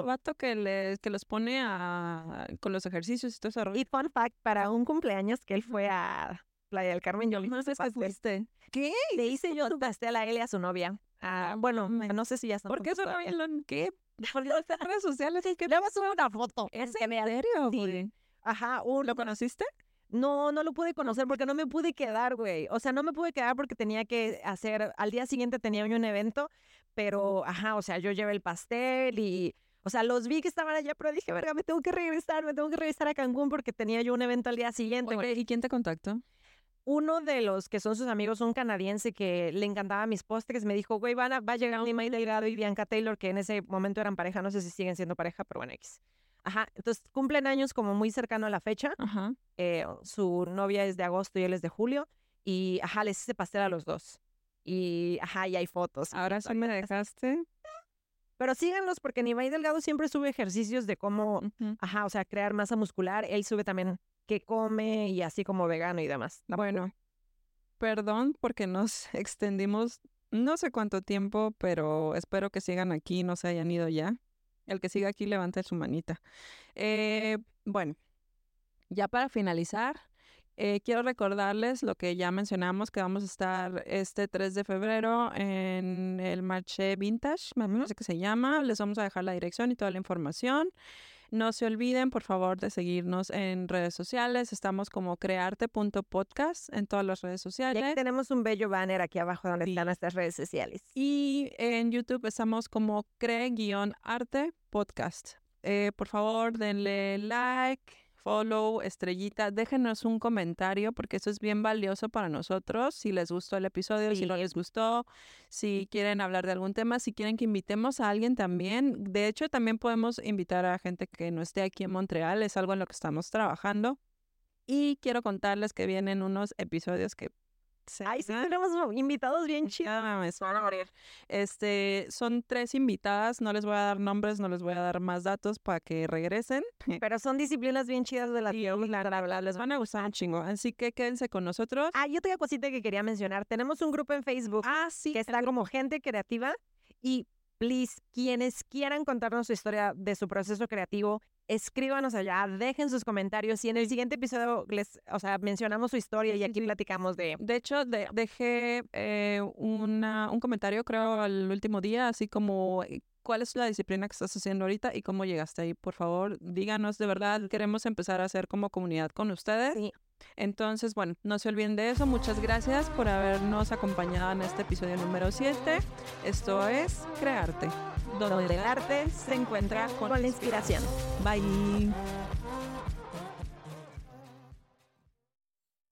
A: El vato que, les, que los pone a, con los ejercicios y todo eso.
B: Y fun fact, para un cumpleaños que él fue a Playa del Carmen, yo le
A: hice pastel.
B: ¿Qué? Le hice yo pastel a él y a su novia. Ah, bueno, no sé si ya están.
A: ¿Por qué su novia? ¿Qué? Por las redes sociales
B: es que le vas a subir una foto.
A: ¿Es en serio?
B: Ajá,
A: ¿lo conociste?
B: No, no lo pude conocer porque no me pude quedar, güey. O sea, no me pude quedar porque tenía que hacer, al día siguiente tenía un evento, pero, ajá, o sea, yo llevé el pastel y, o sea, los vi que estaban allá, pero dije, verga, me tengo que regresar, me tengo que regresar a Cancún porque tenía yo un evento al día siguiente.
A: ¿Y quién te contactó?
B: Uno de los que son sus amigos, un canadiense que le encantaba mis postres, me dijo, güey, van a, va a llegar Nima Delgado y Bianca Taylor, que en ese momento eran pareja, no sé si siguen siendo pareja, pero bueno, X. Ajá, entonces cumplen años como muy cercano a la fecha.
A: Ajá.
B: Eh, su novia es de agosto y él es de julio. Y ajá, les hice pastel a los dos. Y ajá, y hay fotos.
A: Ahora sí me dejaste.
B: Pero síganlos porque Nivay Delgado siempre sube ejercicios de cómo, ajá, o sea, crear masa muscular. Él sube también qué come y así como vegano y demás.
A: Bueno, perdón porque nos extendimos no sé cuánto tiempo, pero espero que sigan aquí, no se hayan ido ya. El que siga aquí levante su manita. Eh, bueno, ya para finalizar, eh, quiero recordarles lo que ya mencionamos, que vamos a estar este 3 de febrero en el Marché Vintage, me parece que se llama. Les vamos a dejar la dirección y toda la información. No se olviden, por favor, de seguirnos en redes sociales. Estamos como crearte.podcast en todas las redes sociales.
B: tenemos un bello banner aquí abajo donde están nuestras redes sociales.
A: Y en YouTube estamos como cree-arte podcast. Eh, por favor, denle like, follow, estrellita, déjenos un comentario porque eso es bien valioso para nosotros. Si les gustó el episodio, si no les gustó, si quieren hablar de algún tema, si quieren que invitemos a alguien también. De hecho, también podemos invitar a gente que no esté aquí en Montreal, es algo en lo que estamos trabajando. Y quiero contarles que vienen unos episodios que
B: Ay, sí, tenemos invitados bien chidos.
A: me van a morir. Este, son tres invitadas, no les voy a dar nombres, no les voy a dar más datos para que regresen.
B: Pero son disciplinas bien chidas de la
A: la les van a gustar un chingo. Así que quédense con nosotros.
B: Ah, yo tengo cosita que quería mencionar. Tenemos un grupo en Facebook
A: ah, sí,
B: que está como gente creativa y please, quienes quieran contarnos su historia de su proceso creativo, escríbanos allá, dejen sus comentarios y en el siguiente episodio les, o sea, mencionamos su historia y aquí platicamos de...
A: De hecho, dejé eh, una, un comentario, creo, al último día, así como eh, cuál es la disciplina que estás haciendo ahorita y cómo llegaste ahí. Por favor, díganos de verdad, queremos empezar a hacer como comunidad con ustedes.
B: Sí.
A: Entonces, bueno, no se olviden de eso. Muchas gracias por habernos acompañado en este episodio número 7. Esto es Crearte,
B: donde el arte se encuentra con la inspiración.
A: Bye.